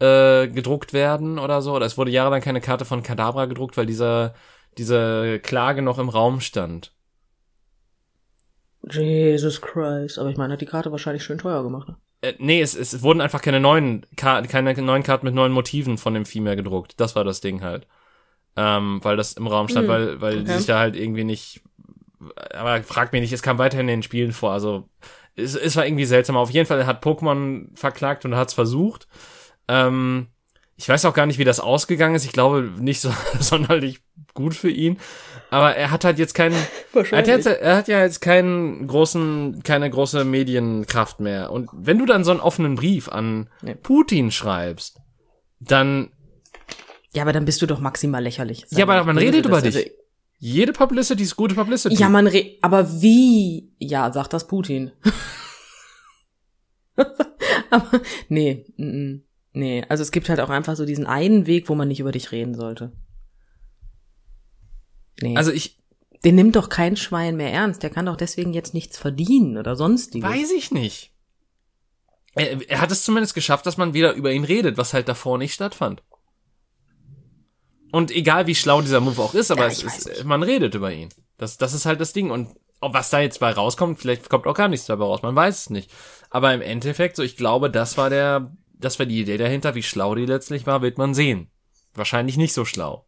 äh, gedruckt werden oder so. Oder es wurde jahrelang keine Karte von Kadabra gedruckt, weil dieser diese Klage noch im Raum stand. Jesus Christ. Aber ich meine, hat die Karte wahrscheinlich schön teuer gemacht. Ne? Äh, nee, es, es wurden einfach keine neuen Ka keine neuen Karten mit neuen Motiven von dem Vieh mehr gedruckt. Das war das Ding halt. Ähm, weil das im Raum stand, Hm, weil, weil die okay. sich da halt irgendwie nicht. Aber frag mich nicht, es kam weiterhin in den Spielen vor. Also es, es war irgendwie seltsam. Auf jeden Fall hat Pokémon verklagt und hat es versucht. Ähm, ich weiß auch gar nicht, wie das ausgegangen ist. Ich glaube nicht so (laughs) sonderlich gut für ihn. Aber er hat halt jetzt keinen. (laughs) Er hat, jetzt, er hat ja jetzt keinen großen, keine große Medienkraft mehr. Und wenn du dann so einen offenen Brief an Nee. Putin schreibst, dann Ja, aber dann bist du doch maximal lächerlich. Ja, aber man redet über dich. Also, Jede Publicity ist gute Publicity. Ja, man re aber wie? Ja, sagt das Putin. (laughs) aber nee, mm, mm, nee, also es gibt halt auch einfach so diesen einen Weg, wo man nicht über dich reden sollte. Nee. Also ich den nimmt doch kein Schwein mehr ernst. Der kann doch deswegen jetzt nichts verdienen oder sonstiges. weiß ich nicht. Er, er hat es zumindest geschafft, dass man wieder über ihn redet, was halt davor nicht stattfand. Und egal wie schlau dieser Move auch ist, aber Ja, es ist, man redet über ihn. Das, das ist halt das Ding. Und was da jetzt bei rauskommt, vielleicht kommt auch gar nichts dabei raus, man weiß es nicht. Aber im Endeffekt, so ich glaube, das war der, das war die Idee dahinter, wie schlau die letztlich war, wird man sehen. Wahrscheinlich nicht so schlau.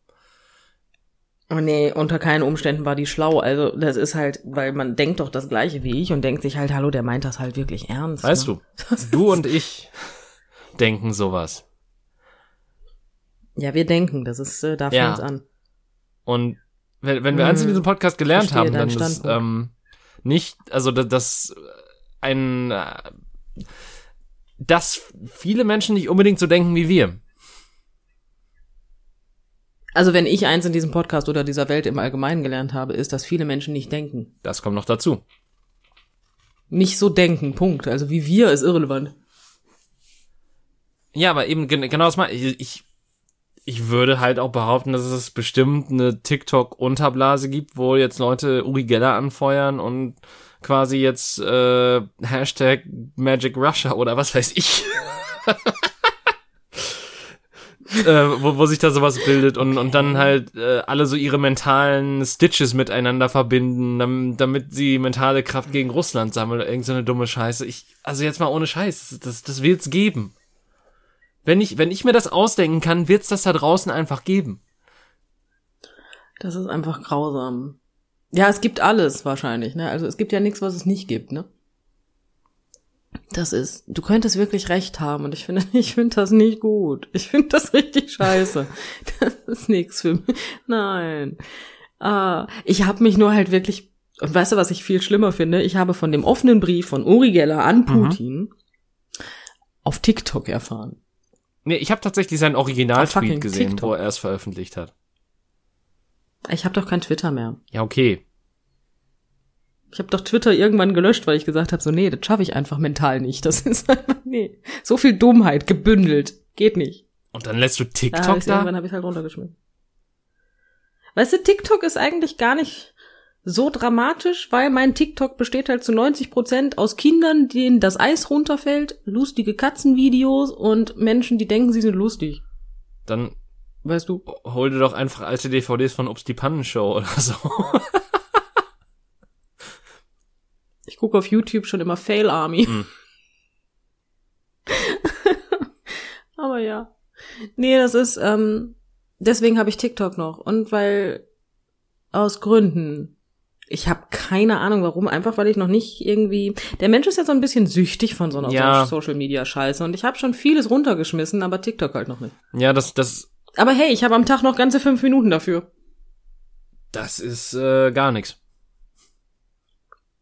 Oh nee, unter keinen Umständen war die schlau. Also das ist halt, weil man denkt doch das gleiche wie ich und denkt sich halt, hallo, der meint das halt wirklich ernst. Weißt ne? du, (laughs) du und ich denken sowas. Ja, wir denken, das ist, äh, da Ja. fängt's an. Und wenn, wenn wir eins in Hm. diesem Podcast gelernt haben, dann ist ähm, nicht, also dass, dass ein, äh, dass viele Menschen nicht unbedingt so denken wie wir. Also wenn ich eins in diesem Podcast oder dieser Welt im Allgemeinen gelernt habe, ist, dass viele Menschen nicht denken. Das kommt noch dazu. Nicht so denken, Punkt. Also wie wir ist irrelevant. Ja, aber eben gen- genau das mal. Ich, ich, ich würde halt auch behaupten, dass es bestimmt eine TikTok-Unterblase gibt, wo jetzt Leute Uri Geller anfeuern und quasi jetzt äh, Hashtag Magic Russia oder was weiß ich. (laughs) äh, wo, wo sich da sowas bildet und, und dann halt äh, alle so ihre mentalen Stitches miteinander verbinden, damit, damit sie mentale Kraft gegen Russland sammeln oder irgend so eine dumme Scheiße. Ich, also jetzt mal ohne Scheiß, das, das, das wird's geben. Wenn ich, wenn ich mir das ausdenken kann, wird's das da draußen einfach geben. Das ist einfach grausam. Ja, es gibt alles wahrscheinlich, ne? Also es gibt ja nichts, was es nicht gibt, ne? Das ist, du könntest wirklich recht haben und ich finde, (laughs) ich finde das nicht gut. Ich finde das richtig scheiße. (laughs) Das ist nichts für mich. Nein. Ah, ich habe mich nur halt wirklich, und weißt du, was ich viel schlimmer finde? Ich habe von dem offenen Brief von Uri Geller an Putin auf TikTok erfahren. Nee, ich habe tatsächlich seinen Original-Tweet gesehen, TikTok. wo er es veröffentlicht hat. Ich habe doch kein Twitter mehr. Ja, okay. Ich habe doch Twitter irgendwann gelöscht, weil ich gesagt habe, so nee, das schaffe ich einfach mental nicht. Das (laughs) ist einfach nee, so viel Dummheit gebündelt, geht nicht. Und dann lässt du TikTok ich, da? irgendwann habe ich halt runtergeschmissen. Weißt du, TikTok ist eigentlich gar nicht so dramatisch, weil mein TikTok besteht halt zu 90 Prozent aus Kindern, denen das Eis runterfällt, lustige Katzenvideos und Menschen, die denken, sie sind lustig. Dann Weißt du? hol dir doch einfach alte DVDs von Ups die Pannenshow oder so. (laughs) Ich gucke auf YouTube schon immer Fail Army. Hm. (laughs) Aber ja. Nee, das ist, ähm, deswegen habe ich TikTok noch. Und weil aus Gründen. Ich habe keine Ahnung warum, einfach weil ich noch nicht irgendwie. Der Mensch ist ja so ein bisschen süchtig von so einer Ja. Social Media Scheiße und ich habe schon vieles runtergeschmissen, aber TikTok halt noch nicht. ja, das, das, Aber hey, ich habe am Tag noch ganze fünf Minuten dafür. das ist äh, gar nichts.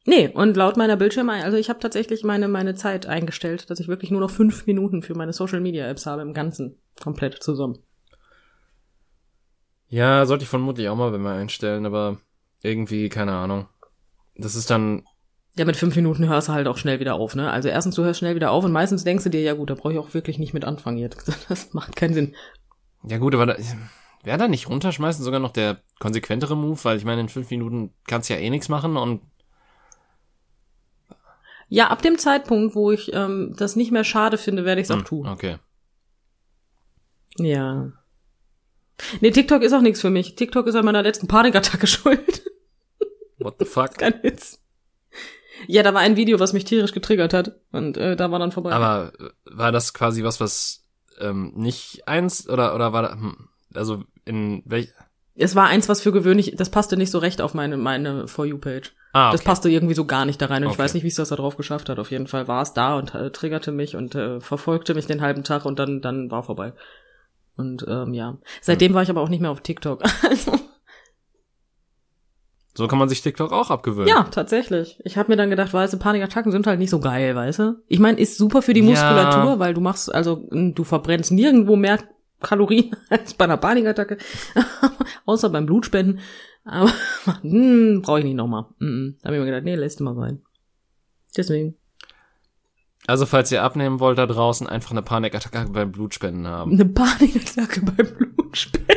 Nee, und laut meiner Bildschirm, also ich habe tatsächlich meine, meine Zeit eingestellt, dass ich wirklich nur noch fünf Minuten für meine Social Media Apps habe im Ganzen. Komplett zusammen. Ja, sollte ich vermutlich auch mal bei mir einstellen, aber irgendwie, keine Ahnung. Das ist dann, Ja, mit fünf Minuten hörst du halt auch schnell wieder auf, ne? Also erstens, du hörst schnell wieder auf und meistens denkst du dir, ja gut, da brauche ich auch wirklich nicht mit anfangen jetzt. (laughs) Das macht keinen Sinn. ja gut, aber da, wäre da nicht runterschmeißen sogar noch der konsequentere Move, weil ich meine, in fünf Minuten kannst du ja eh nichts machen und Ja, ab dem Zeitpunkt, wo ich ähm, das nicht mehr schade finde, werde ich es auch Hm, tun. Okay. Ja. Nee, TikTok ist auch nichts für mich. TikTok ist an meiner letzten Panikattacke (laughs) schuld. What the fuck? Kein Witz. Ja, da war ein Video, was mich tierisch getriggert hat. Und äh, da war dann vorbei. Aber äh, war das quasi was, was ähm, nicht eins oder oder war da, hm, also in welch es war eins, was für gewöhnlich, das passte nicht so recht auf meine, meine For You-Page. Ah, Das okay. passte irgendwie so gar nicht da rein. Und ich Okay. weiß nicht, wie es das da drauf geschafft hat. Auf jeden Fall war es da und äh, triggerte mich und äh, verfolgte mich den halben Tag und dann, dann war vorbei. Und ähm, ja. Seitdem war ich aber auch nicht mehr auf TikTok. (laughs) Also, So kann man sich TikTok auch abgewöhnen. ja, tatsächlich. Ich habe mir dann gedacht, weißt du, Panikattacken sind halt nicht so geil, weißt du? Ich meine, ist super für die Ja. Muskulatur, weil du machst, also du verbrennst nirgendwo mehr Kalorien (laughs) als bei einer Panikattacke, (laughs) außer beim Blutspenden. Aber (laughs) hm, brauche ich nicht nochmal. Mm, da habe ich mir gedacht, nee, lässt mal sein. Deswegen. Also, falls ihr abnehmen wollt da draußen, einfach eine Panikattacke beim Blutspenden haben. Eine Panikattacke beim Blutspenden.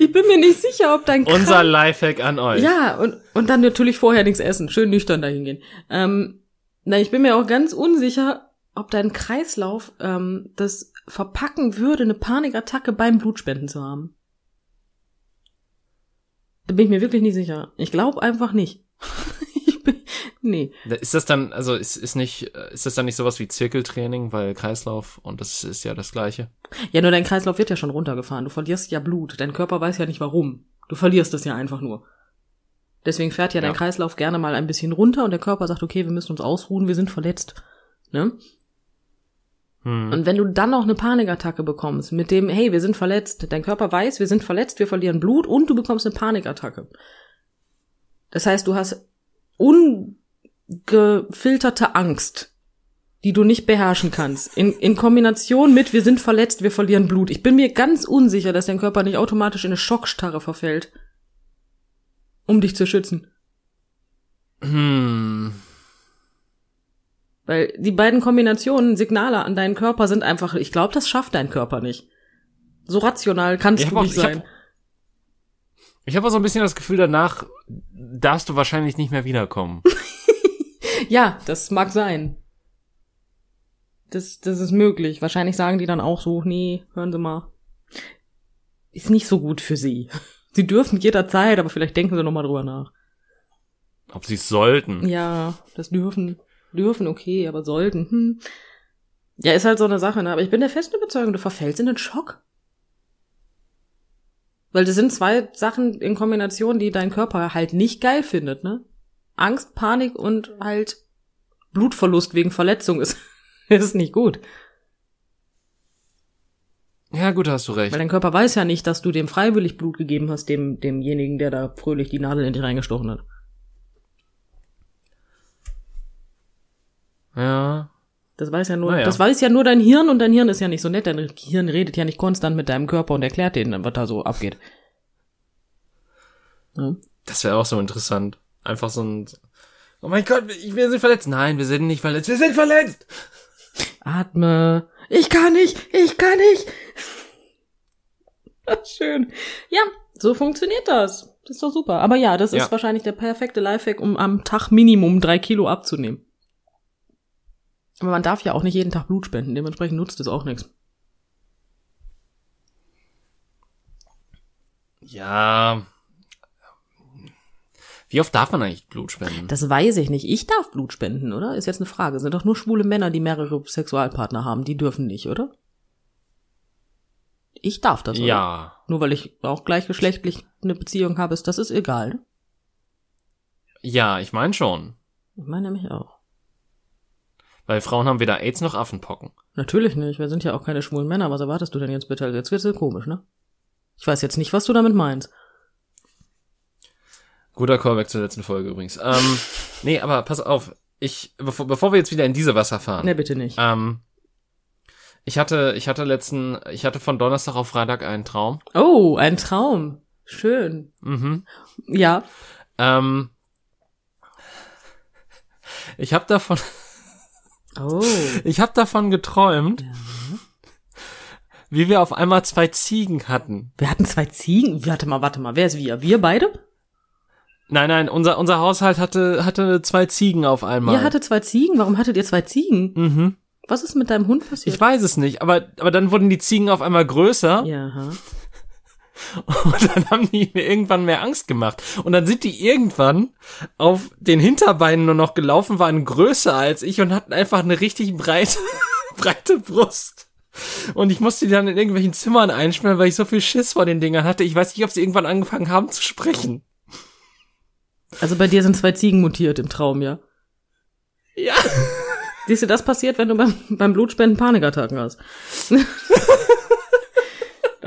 ich bin mir nicht sicher, ob dein Unser Lifehack an euch. Ja, und, und dann natürlich vorher nichts essen. Schön nüchtern dahin gehen. Ähm, na, ich bin mir auch ganz unsicher, ob dein Kreislauf ähm, das verpacken würde, eine Panikattacke beim Blutspenden zu haben. Da bin ich mir wirklich nicht sicher. Ich glaube einfach nicht. (laughs) ich bin, nee. Ist das dann, also ist, ist nicht, ist das dann nicht sowas wie Zirkeltraining, weil Kreislauf und das ist ja das Gleiche? Ja, nur dein Kreislauf wird ja schon runtergefahren. Du verlierst ja Blut. Dein Körper weiß ja nicht warum. Du verlierst es ja einfach nur. Deswegen fährt ja, dein Ja. Kreislauf gerne mal ein bisschen runter und der Körper sagt, okay, wir müssen uns ausruhen, wir sind verletzt. Ne? Hm. Und wenn du dann noch eine Panikattacke bekommst mit dem, hey, wir sind verletzt, dein Körper weiß, wir sind verletzt, wir verlieren Blut und du bekommst eine Panikattacke. Das heißt, du hast ungefilterte Angst, die du nicht beherrschen kannst. In, in Kombination mit, wir sind verletzt, wir verlieren Blut. Ich bin mir ganz unsicher, dass dein Körper nicht automatisch in eine Schockstarre verfällt, um dich zu schützen. Hm. Weil die beiden Kombinationen, Signale an deinen Körper sind einfach, ich glaube, das schafft dein Körper nicht. So rational kannst Ich du hab auch- nicht ich hab- sein. Ich habe auch so ein bisschen das Gefühl, danach darfst du wahrscheinlich nicht mehr wiederkommen. (laughs) Ja, das mag sein. Das, das ist möglich. Wahrscheinlich sagen die dann auch so, nee, hören Sie mal. Ist nicht so gut für Sie. (laughs) Sie dürfen jederzeit, aber vielleicht denken Sie noch mal drüber nach. Ob sie es sollten. Ja, das dürfen, dürfen, okay, aber sollten, hm. Ja, ist halt so eine Sache, ne? Aber ich bin der festen Überzeugung, du verfällst in den Schock. Weil das sind zwei Sachen in Kombination, die dein Körper halt nicht geil findet, ne? Angst, Panik und halt Blutverlust wegen Verletzung ist, (laughs) ist nicht gut. Ja, gut, hast du recht. Weil dein Körper weiß ja nicht, dass du dem freiwillig Blut gegeben hast, dem, demjenigen, der da fröhlich die Nadel in dich reingestochen hat. Ja. Das weiß ja nur, Naja. das weiß ja nur dein Hirn und dein Hirn ist ja nicht so nett. Dein Hirn redet ja nicht konstant mit deinem Körper und erklärt denen, was da so abgeht. Ja. Das wäre auch so interessant. Einfach so ein, oh mein Gott, wir wir sind verletzt. Nein, wir sind nicht verletzt. Wir sind verletzt! Atme. Ich kann nicht, ich kann nicht. (laughs) Schön. Ja, so funktioniert das. Das ist doch super. Aber ja, das Ja. ist wahrscheinlich der perfekte Lifehack, um am Tag Minimum drei Kilo abzunehmen. Aber man darf ja auch nicht jeden Tag Blut spenden. Dementsprechend nutzt es auch nichts. Ja. Wie oft darf man eigentlich Blut spenden? Das weiß ich nicht. Ich darf Blut spenden, oder? Ist jetzt eine Frage. Sind doch nur schwule Männer, die mehrere Sexualpartner haben. Die dürfen nicht, oder? Ich darf das, oder? ja. Nur weil ich auch gleichgeschlechtlich eine Beziehung habe, ist das ist egal. ne? Ja, ich meine schon. Ich meine nämlich auch. Weil Frauen haben weder AIDS noch Affenpocken. Natürlich nicht. Wir sind ja auch keine schwulen Männer. Was erwartest du denn jetzt bitte? Jetzt wird's ja komisch, ne? Ich weiß jetzt nicht, was du damit meinst. Guter Callback zur letzten Folge übrigens. Ähm, (laughs) nee, aber pass auf. Ich, bevor, bevor wir jetzt wieder in diese Wasser fahren. Ne, bitte nicht. Ähm, ich hatte, ich hatte letzten, ich hatte von Donnerstag auf Freitag einen Traum. Oh, ein Traum. Schön. Mhm. Ja. Ähm, ich habe davon, Oh. ich habe davon geträumt, wie wir auf einmal zwei Ziegen hatten. Wir hatten zwei Ziegen. Warte mal, warte mal. Wer ist wir? Wir beide? Nein, nein, unser unser Haushalt hatte hatte zwei Ziegen auf einmal. Ihr hattet zwei Ziegen? Warum hattet ihr zwei Ziegen? mhm. Was ist mit deinem Hund passiert? Ich weiß es nicht, aber aber dann wurden die Ziegen auf einmal größer ja. Und dann haben die mir irgendwann mehr Angst gemacht und dann sind die irgendwann auf den Hinterbeinen nur noch gelaufen, waren größer als ich und hatten einfach eine richtig breite (laughs) breite Brust. Und ich musste die dann in irgendwelchen Zimmern einsperren, weil ich so viel Schiss vor den Dingern hatte. Ich weiß nicht, ob sie irgendwann angefangen haben zu sprechen. Also bei dir sind zwei Ziegen mutiert im Traum, ja? Ja. Siehst du, das passiert, wenn du beim, beim Blutspenden Panikattacken hast. (laughs)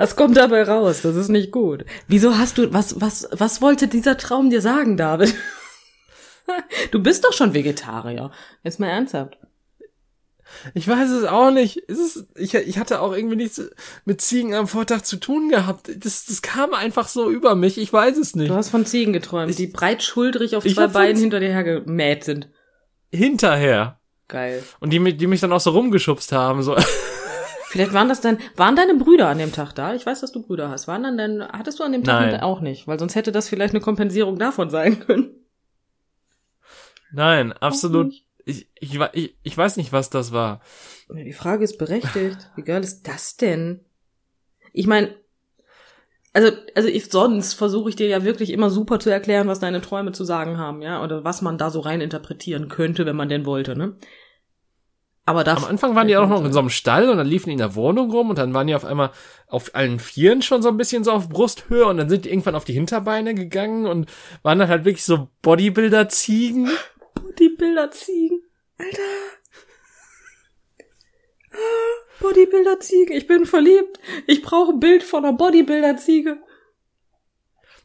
Das kommt dabei raus, das ist nicht gut. Wieso hast du, was, was, was wollte dieser Traum dir sagen, David? Du bist doch schon Vegetarier. Jetzt mal ernsthaft. Ich weiß es auch nicht. Es ist, ich, ich hatte auch irgendwie nichts mit Ziegen am Vortag zu tun gehabt. Das, das kam einfach so über mich. Ich weiß es nicht. Du hast von Ziegen geträumt, die breitschuldrig auf Ich zwei Beinen hinter dir hergemäht sind. Hinterher. Geil. Und die, die mich dann auch so rumgeschubst haben. So. (laughs) Vielleicht waren das dann, waren deine Brüder an dem Tag da? Ich weiß, dass du Brüder hast. Waren dann dein, hattest du an dem Tag Nein. auch nicht? Weil sonst hätte das vielleicht eine Kompensierung davon sein können. Nein, absolut. Ich, ich, ich, ich weiß nicht, was das war. Die Frage ist berechtigt. Wie geil ist das denn? Ich meine, also, also ich, sonst versuche ich dir ja wirklich immer super zu erklären, was deine Träume zu sagen haben, ja, oder was man da so rein interpretieren könnte, wenn man denn wollte, ne? Aber da Am Anfang waren die auch noch in so einem Stall und dann liefen die in der Wohnung rum und dann waren die auf einmal auf allen Vieren schon so ein bisschen so auf Brusthöhe und dann sind die irgendwann auf die Hinterbeine gegangen und waren dann halt wirklich so Bodybuilder-Ziegen. Bodybuilder Ziegen. Alter. Ah, Bodybuilder Ziege. Ich bin verliebt. Ich brauche ein Bild von einer Bodybuilder Ziege.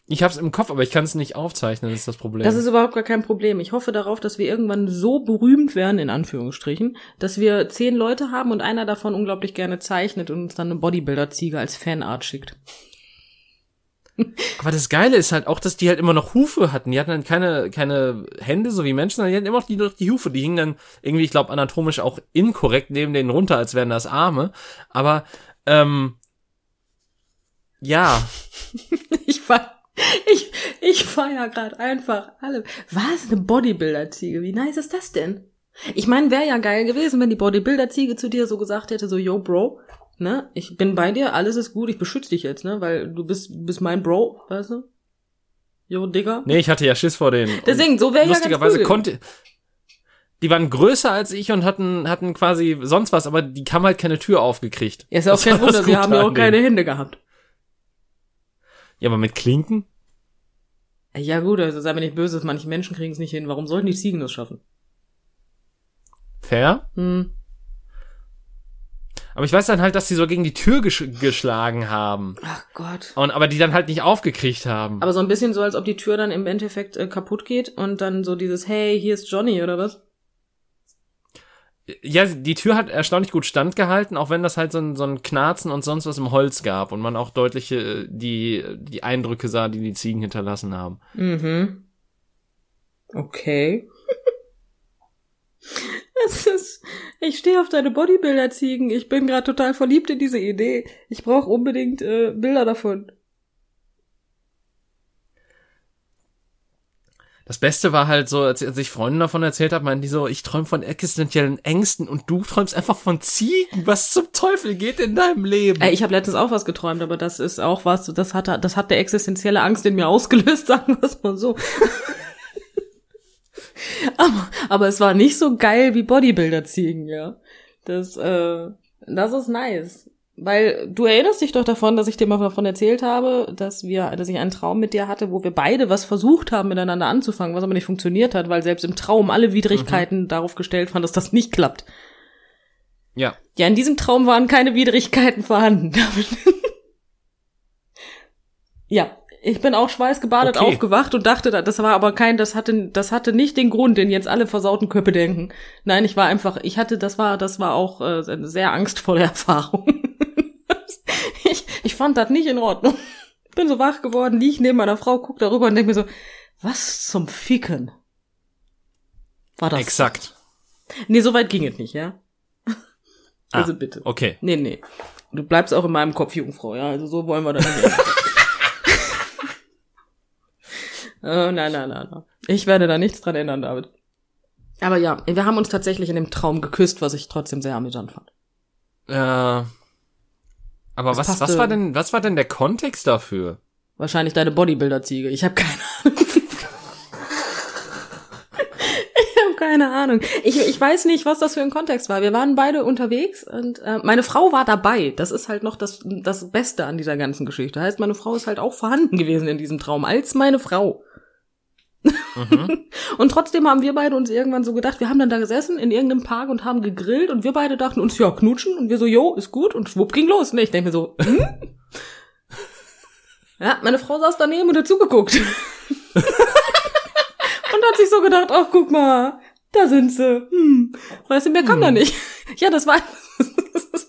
Ich hab's im Kopf, aber ich kann es nicht aufzeichnen, das ist das Problem. Das ist überhaupt gar kein Problem. Ich hoffe darauf, dass wir irgendwann so berühmt werden, in Anführungsstrichen, dass wir zehn Leute haben und einer davon unglaublich gerne zeichnet und uns dann eine Bodybuilder-Ziege als Fanart schickt. aber das Geile ist halt auch, dass die halt immer noch Hufe hatten. Die hatten dann keine, keine Hände, so wie Menschen, sondern die hatten immer noch die, die Hufe. Die hingen dann irgendwie, ich glaube, anatomisch auch inkorrekt neben denen runter, als wären das Arme. Aber, ähm, ja, (laughs) Ich war, (laughs) ich, ich feier gerade einfach alle. Was? Eine Bodybuilder-Ziege? Wie nice ist das denn? Ich meine, wäre ja geil gewesen, wenn die Bodybuilder-Ziege zu dir so gesagt hätte, so, yo, Bro, ne, ich bin bei dir, alles ist gut, ich beschütze dich jetzt, ne, weil du bist, bist mein Bro, weißt du? Yo, Digga. nee, ich hatte ja Schiss vor denen. Deswegen, so wäre ja lustigerweise konnte, die waren größer als ich und hatten, hatten quasi sonst was, aber die haben halt keine Tür aufgekriegt. Ja, ist ja auch Das kein Wunder, sie haben ja auch keine. Hände gehabt. Ja, aber mit Klinken? Ja gut, also sei mir nicht böse, manche Menschen kriegen es nicht hin. Warum sollten die Ziegen das schaffen? Fair? Hm. Aber ich weiß dann halt, dass die so gegen die Tür gesch geschlagen haben. Ach Gott. Und, aber die dann halt nicht aufgekriegt haben. Aber so ein bisschen so, als ob die Tür dann im Endeffekt äh, kaputt geht und dann so dieses, hey, hier ist Johnny oder was? Ja, die Tür hat erstaunlich gut standgehalten, auch wenn das halt so ein, so ein Knarzen und sonst was im Holz gab und man auch deutliche äh, die, die Eindrücke sah, die die Ziegen hinterlassen haben. Mhm. Okay. (laughs) Es ist, ich stehe auf deine Bodybuilder-Ziegen. Ich bin gerade total verliebt in diese Idee. Ich brauche unbedingt äh, Bilder davon. Das Beste war halt so, als, als ich Freunden davon erzählt habe, meinten die so, ich träume von existenziellen Ängsten und du träumst einfach von Ziegen. Was zum Teufel geht in deinem Leben? Äh, ich habe letztens auch was geträumt, aber das ist auch was, das hat, das hat der existenzielle Angst in mir ausgelöst, (laughs) sagen wir es mal so. (laughs) aber, aber es war nicht so geil wie Bodybuilder-Ziegen, ja. Das, äh, das ist nice. Weil du erinnerst dich doch davon, dass ich dir mal davon erzählt habe, dass wir, dass ich einen Traum mit dir hatte, wo wir beide was versucht haben, miteinander anzufangen, was aber nicht funktioniert hat, weil selbst im Traum alle Widrigkeiten darauf gestellt waren, dass das nicht klappt. ja. Ja, in diesem Traum waren keine Widrigkeiten vorhanden. (laughs) Ja, ich bin auch schweißgebadet Okay. aufgewacht und dachte, das war aber kein, das hatte, das hatte nicht den Grund, den jetzt alle versauten Köpfe denken. Nein, ich war einfach, ich hatte, das war, das war auch äh, eine sehr angstvolle (laughs) Erfahrung. (laughs) ich, ich fand das nicht in Ordnung. Bin so wach geworden, lieg neben meiner Frau, guck darüber und denk mir so, was zum Ficken? War das? Exakt. Nee, so weit ging es nicht, ja? (laughs) Ah, Also bitte. Okay. Nee, nee. Du bleibst auch in meinem Kopf Jungfrau, ja. Also so wollen wir das nicht. oh, (laughs) nein, nein, nein, nein. Ich werde da nichts dran ändern, David. Aber ja, wir haben uns tatsächlich in dem Traum geküsst, was ich trotzdem sehr amüsant fand. Äh, aber Das was, was war denn, was war denn der Kontext dafür? Wahrscheinlich deine Bodybuilder-Ziege. Ich habe keine Ahnung. (laughs) ich habe keine Ahnung. Ich, ich weiß nicht, was das für ein Kontext war. Wir waren beide unterwegs und äh, meine Frau war dabei. Das ist halt noch das, das Beste an dieser ganzen Geschichte. Heißt, meine Frau ist halt auch vorhanden gewesen in diesem Traum, als meine Frau. (laughs) und trotzdem haben wir beide uns irgendwann so gedacht, wir haben dann da gesessen in irgendeinem Park und haben gegrillt und wir beide dachten uns, ja, knutschen. Und wir so, jo, ist gut. Und schwupp ging los. Ne, ich denke mir so, hm? (laughs) Ja, meine Frau saß daneben und hat zugeguckt. (laughs) und hat sich so gedacht, ach, guck mal, da sind sie. Hm. Weißt du, mehr kam da nicht. Ja, das war,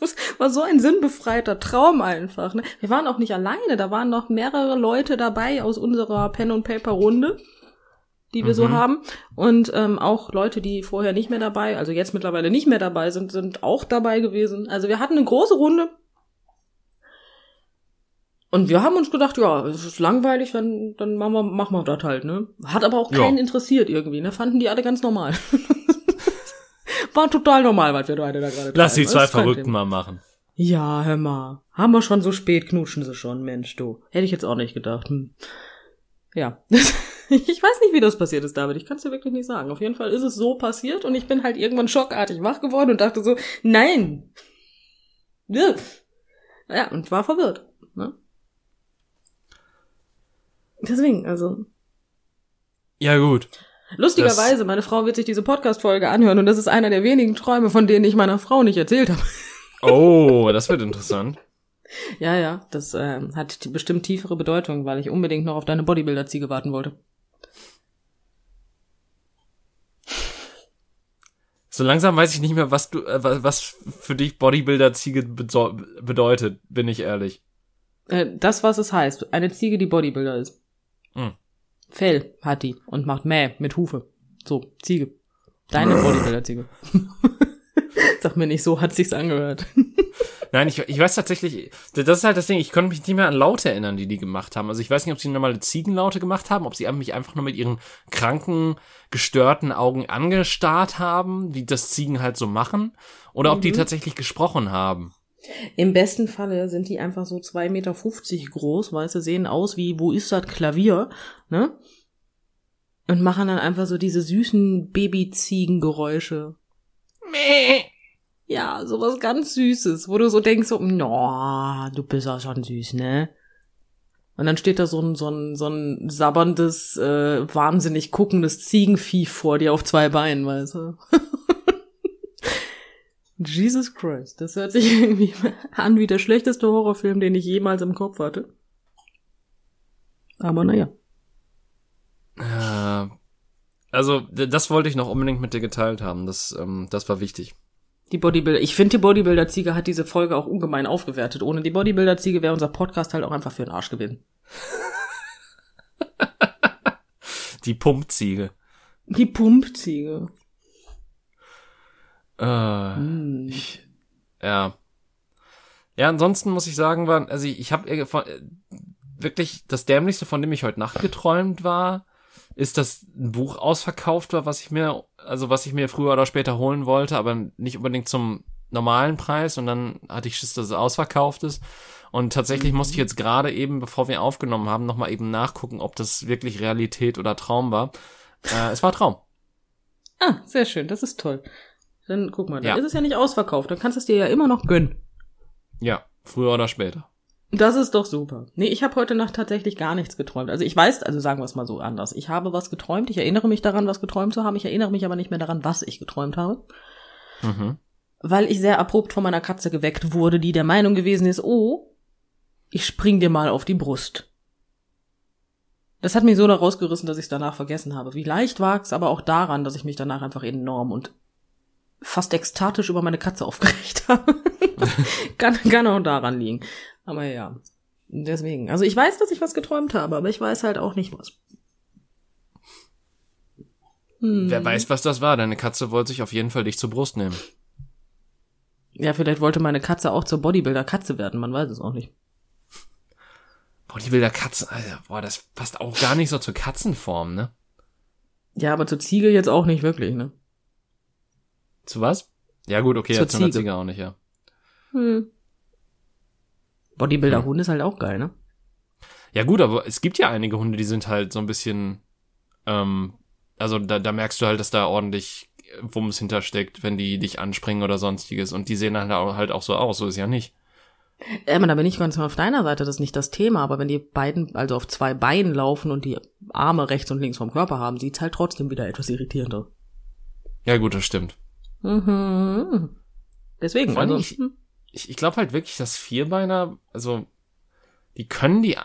das war so ein sinnbefreiter Traum einfach. Ne? Wir waren auch nicht alleine, da waren noch mehrere Leute dabei aus unserer Pen und Paper Runde, die wir mhm. so haben und ähm, auch Leute, die vorher nicht mehr dabei, also jetzt mittlerweile nicht mehr dabei sind, sind auch dabei gewesen. Also wir hatten eine große Runde. Und wir haben uns gedacht, ja, es ist langweilig, dann, dann machen wir, machen wir das halt, ne? Hat aber auch keinen ja. interessiert irgendwie, ne? Fanden die alle ganz normal. (laughs) War total normal, was wir beide da gerade Lass die zwei Verrückten mal machen. Ja, hör mal. Haben wir schon so spät, knutschen sie schon, Mensch, du. Hätte ich jetzt auch nicht gedacht. Hm. Ja. (laughs) (laughs) ich weiß nicht, wie das passiert ist, David. Ich kann es dir wirklich nicht sagen. Auf jeden Fall ist es so passiert und ich bin halt irgendwann schockartig wach geworden und dachte so, nein. Ja, und war verwirrt. Ne? Deswegen, also. Ja, gut. Lustigerweise, meine Frau wird sich diese Podcast-Folge anhören und das ist einer der wenigen Träume, von denen ich meiner Frau nicht erzählt habe. (laughs) Oh, das wird interessant. Ja, ja, das äh, hat bestimmt tiefere Bedeutung, weil ich unbedingt noch auf deine Bodybuilder-Ziege warten wollte. So langsam weiß ich nicht mehr, was du, äh, was für dich Bodybuilder-Ziege bedeutet, bin ich ehrlich. Äh, das, was es heißt. Eine Ziege, die Bodybuilder ist. Hm. Fell hat die und macht Mäh mit Hufe. So, Ziege. Deine (laughs) Bodybuilder-Ziege. (laughs) Sag mir nicht, so hat sich's angehört. (laughs) Nein, ich, ich weiß tatsächlich, das ist halt das Ding, ich konnte mich nicht mehr an Laute erinnern, die die gemacht haben. Also ich weiß nicht, ob sie normale Ziegenlaute gemacht haben, ob sie mich einfach nur mit ihren kranken, gestörten Augen angestarrt haben, wie das Ziegen halt so machen, oder mhm. ob die mhm. tatsächlich gesprochen haben. Im besten Falle sind die einfach so zwei Meter fünfzig groß, weißt du, sehen aus wie, wo ist das Klavier, ne? Und machen dann einfach so diese süßen Babyziegengeräusche. Mäh. Ja, sowas ganz Süßes, wo du so denkst, so, no, du bist ja schon süß, ne? Und dann steht da so ein, so ein, so ein sabberndes, äh, wahnsinnig guckendes Ziegenvieh vor dir auf zwei Beinen, weißt du? (laughs) Jesus Christ, das hört sich irgendwie an wie der schlechteste Horrorfilm, den ich jemals im Kopf hatte. Aber naja. Äh, also, das wollte ich noch unbedingt mit dir geteilt haben. Das, ähm, das war wichtig. Die Bodybuilder, ich finde, die Bodybuilder-Ziege hat diese Folge auch ungemein aufgewertet. Ohne die Bodybuilder-Ziege wäre unser Podcast halt auch einfach für den Arsch gewesen. (laughs) die Pumpziege. Die Pumpziege. Äh, hm. ich, ja. Ja, ansonsten muss ich sagen, war, also ich, ich habe äh, wirklich das dämlichste, von dem ich heute Nacht geträumt war, ist, dass ein Buch ausverkauft war, was ich mir, also was ich mir früher oder später holen wollte, aber nicht unbedingt zum normalen Preis und dann hatte ich Schiss, dass es ausverkauft ist. Und tatsächlich mhm. musste ich jetzt gerade eben, bevor wir aufgenommen haben, nochmal eben nachgucken, ob das wirklich Realität oder Traum war. Äh, es war Traum. (laughs) Ah, sehr schön, das ist toll. Dann guck mal, dann ja. ist es ja nicht ausverkauft. Dann kannst du es dir ja immer noch gönnen. Ja, früher oder später. Das ist doch super. Nee, ich habe heute Nacht tatsächlich gar nichts geträumt. Also ich weiß, also sagen wir es mal so anders. Ich habe was geträumt. Ich erinnere mich daran, was geträumt zu haben. Ich erinnere mich aber nicht mehr daran, was ich geträumt habe. Mhm. Weil ich sehr abrupt von meiner Katze geweckt wurde, die der Meinung gewesen ist, oh, ich spring dir mal auf die Brust. Das hat mich so da rausgerissen, dass ich es danach vergessen habe. Vielleicht war es aber auch daran, dass ich mich danach einfach enorm und fast ekstatisch über meine Katze aufgeregt (laughs) habe. kann, kann auch daran liegen. Aber ja, deswegen. Also ich weiß, dass ich was geträumt habe, aber ich weiß halt auch nicht was. Hm. Wer weiß, was das war. Deine Katze wollte sich auf jeden Fall dich zur Brust nehmen. Ja, vielleicht wollte meine Katze auch zur Bodybuilder-Katze werden. Man weiß es auch nicht. Bodybuilder-Katze, Alter, boah, das passt auch gar nicht so zur Katzenform, ne? Ja, aber zur Ziege jetzt auch nicht wirklich, ne? Zu was? Ja gut, okay, zur ja, Ziege auch nicht, ja. Hm. Bodybuilder-Hund hm. ist halt auch geil, ne? Ja gut, aber es gibt ja einige Hunde, die sind halt so ein bisschen, ähm, also da, da merkst du halt, dass da ordentlich Wumms hintersteckt, wenn die dich anspringen oder sonstiges. Und die sehen dann halt auch so aus, so ist ja nicht. Ähm, da bin ich ganz auf deiner Seite, das ist nicht das Thema, aber wenn die beiden also auf zwei Beinen laufen und die Arme rechts und links vom Körper haben, sieht's halt trotzdem wieder etwas irritierender. Ja gut, das stimmt. Mhm. Deswegen, also. Ich, ich, ich glaube halt wirklich, dass Vierbeiner, also die können die,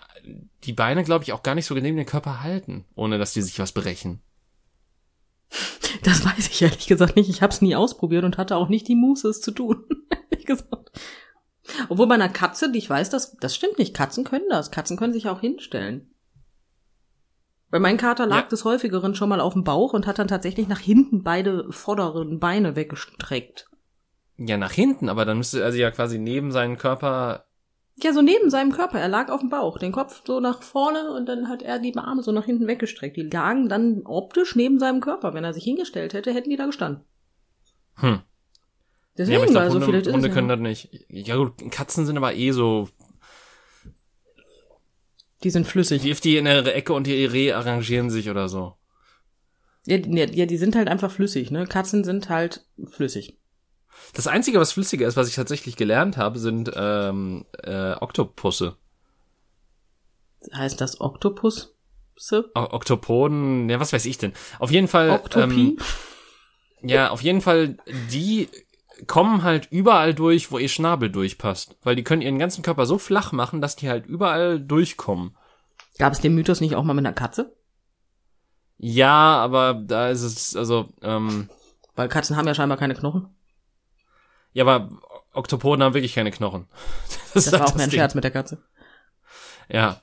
die Beine, glaube ich, auch gar nicht so neben den Körper halten, ohne dass die sich was brechen. (laughs) Das weiß ich ehrlich gesagt nicht. Ich habe es nie ausprobiert und hatte auch nicht die Muße, es zu tun. (laughs) ehrlich gesagt. Obwohl bei einer Katze, die ich weiß, das, das stimmt nicht. Katzen können das. Katzen können sich auch hinstellen. Weil mein Kater lag Ja. des häufigeren schon mal auf dem Bauch und hat dann tatsächlich nach hinten beide vorderen Beine weggestreckt. Ja, nach hinten, aber dann müsste er sie ja quasi neben seinen Körper. Ja, so neben seinem Körper. Er lag auf dem Bauch, den Kopf so nach vorne und dann hat er die Arme so nach hinten weggestreckt. Die lagen dann optisch neben seinem Körper. Wenn er sich hingestellt hätte, hätten die da gestanden. Hm. Deswegen, ja, aber ich weil glaube, so Hunde, vielleicht Hunde können das nicht. Ja gut, Katzen sind aber eh so. Die sind flüssig. Wirf die in ihre Ecke und die rearrangieren sich oder so. Ja, ja, die sind halt einfach flüssig, ne? Katzen sind halt flüssig. Das Einzige, was flüssiger ist, was ich tatsächlich gelernt habe, sind ähm, äh, Oktopusse. Heißt das Oktopus? O Oktopoden, ja, was weiß ich denn. Auf jeden Fall. Oktopie? Ähm, ja, auf jeden Fall, die kommen halt überall durch, wo ihr Schnabel durchpasst. Weil die können ihren ganzen Körper so flach machen, dass die halt überall durchkommen. Gab es den Mythos nicht auch mal mit einer Katze? Ja, aber da ist es, also, ähm, Weil Katzen haben ja scheinbar keine Knochen. Ja, aber Oktopoden haben wirklich keine Knochen. (laughs) Das ist war auch mehr ein Ding. Scherz mit der Katze. Ja.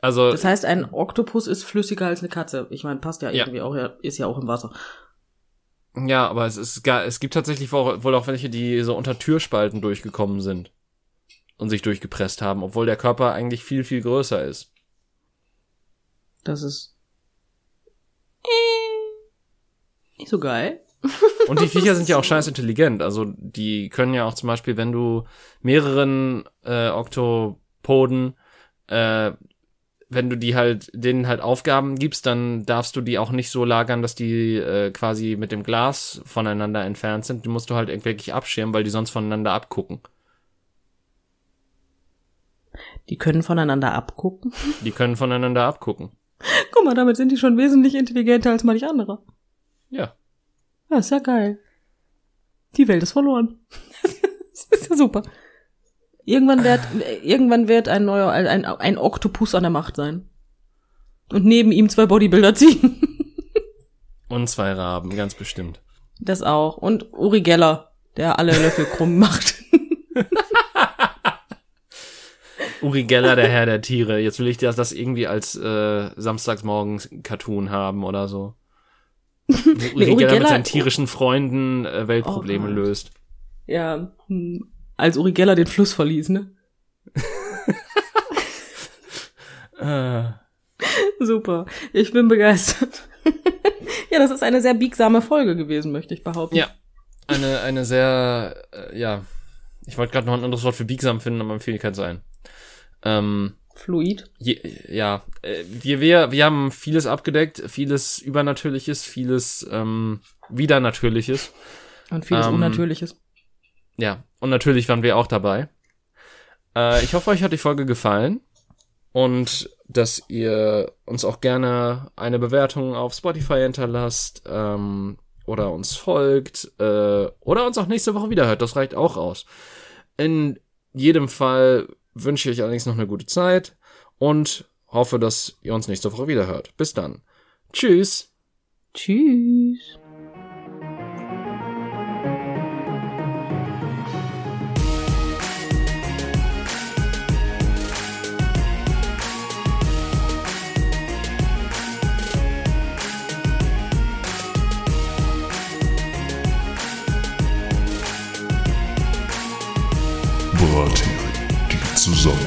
Also, Das heißt, ein Oktopus ist flüssiger als eine Katze. Ich meine, passt ja Ja. irgendwie auch, ist ja auch im Wasser. ja, aber es ist gar, es gibt tatsächlich wohl wohl auch welche, die so unter Türspalten durchgekommen sind und sich durchgepresst haben, obwohl der Körper eigentlich viel, viel größer ist. Das ist nicht so geil. Und die (laughs) Viecher sind ja auch scheiß intelligent. Also die können ja auch zum Beispiel, wenn du mehreren äh, Oktopoden, äh, wenn du die halt, denen halt Aufgaben gibst, dann darfst du die auch nicht so lagern, dass die äh, quasi mit dem Glas voneinander entfernt sind. Die musst du halt wirklich abschirmen, weil die sonst voneinander abgucken. Die können voneinander abgucken. (laughs) Die können voneinander abgucken. Guck mal, damit sind die schon wesentlich intelligenter als manch anderer. Ja. Ja, ist ja geil. Die Welt ist verloren. (laughs) das ist ja super. Irgendwann wird, irgendwann wird ein neuer, ein, ein Oktopus an der Macht sein. Und neben ihm zwei Bodybuilder ziehen. (laughs) Und zwei Raben, ganz bestimmt. Das auch. Und Uri Geller, der alle Löffel krumm macht. (laughs) Uri Geller, der Herr der Tiere. Jetzt will ich das, das irgendwie als äh, samstagsmorgens Cartoon haben oder so. Uri, Uri Geller, mit Geller- seinen tierischen Freunden äh, Weltprobleme Oh löst. Ja, hm, als Uri Geller den Fluss verließ, ne? (laughs) Äh, Super. Ich bin begeistert. ja, das ist eine sehr biegsame Folge gewesen, möchte ich behaupten. ja, eine eine sehr äh, ja. Ich wollte gerade noch ein anderes Wort für biegsam finden, aber mir fiel keins ein. Ähm, Fluid. je, ja, äh, wir, wir, wir haben vieles abgedeckt, vieles Übernatürliches, vieles ähm, Widernatürliches. Und vieles Ähm, Unnatürliches. Ja, und natürlich waren wir auch dabei. Äh, ich hoffe, euch hat die Folge gefallen und dass ihr uns auch gerne eine Bewertung auf Spotify hinterlasst ähm, oder uns folgt äh, oder uns auch nächste Woche wieder hört. Das reicht auch aus. In jedem Fall wünsche ich euch allerdings noch eine gute Zeit und hoffe, dass ihr uns nächste Woche wieder hört. Bis dann. Tschüss. Tschüss. Brathering, die Zusammenkunft.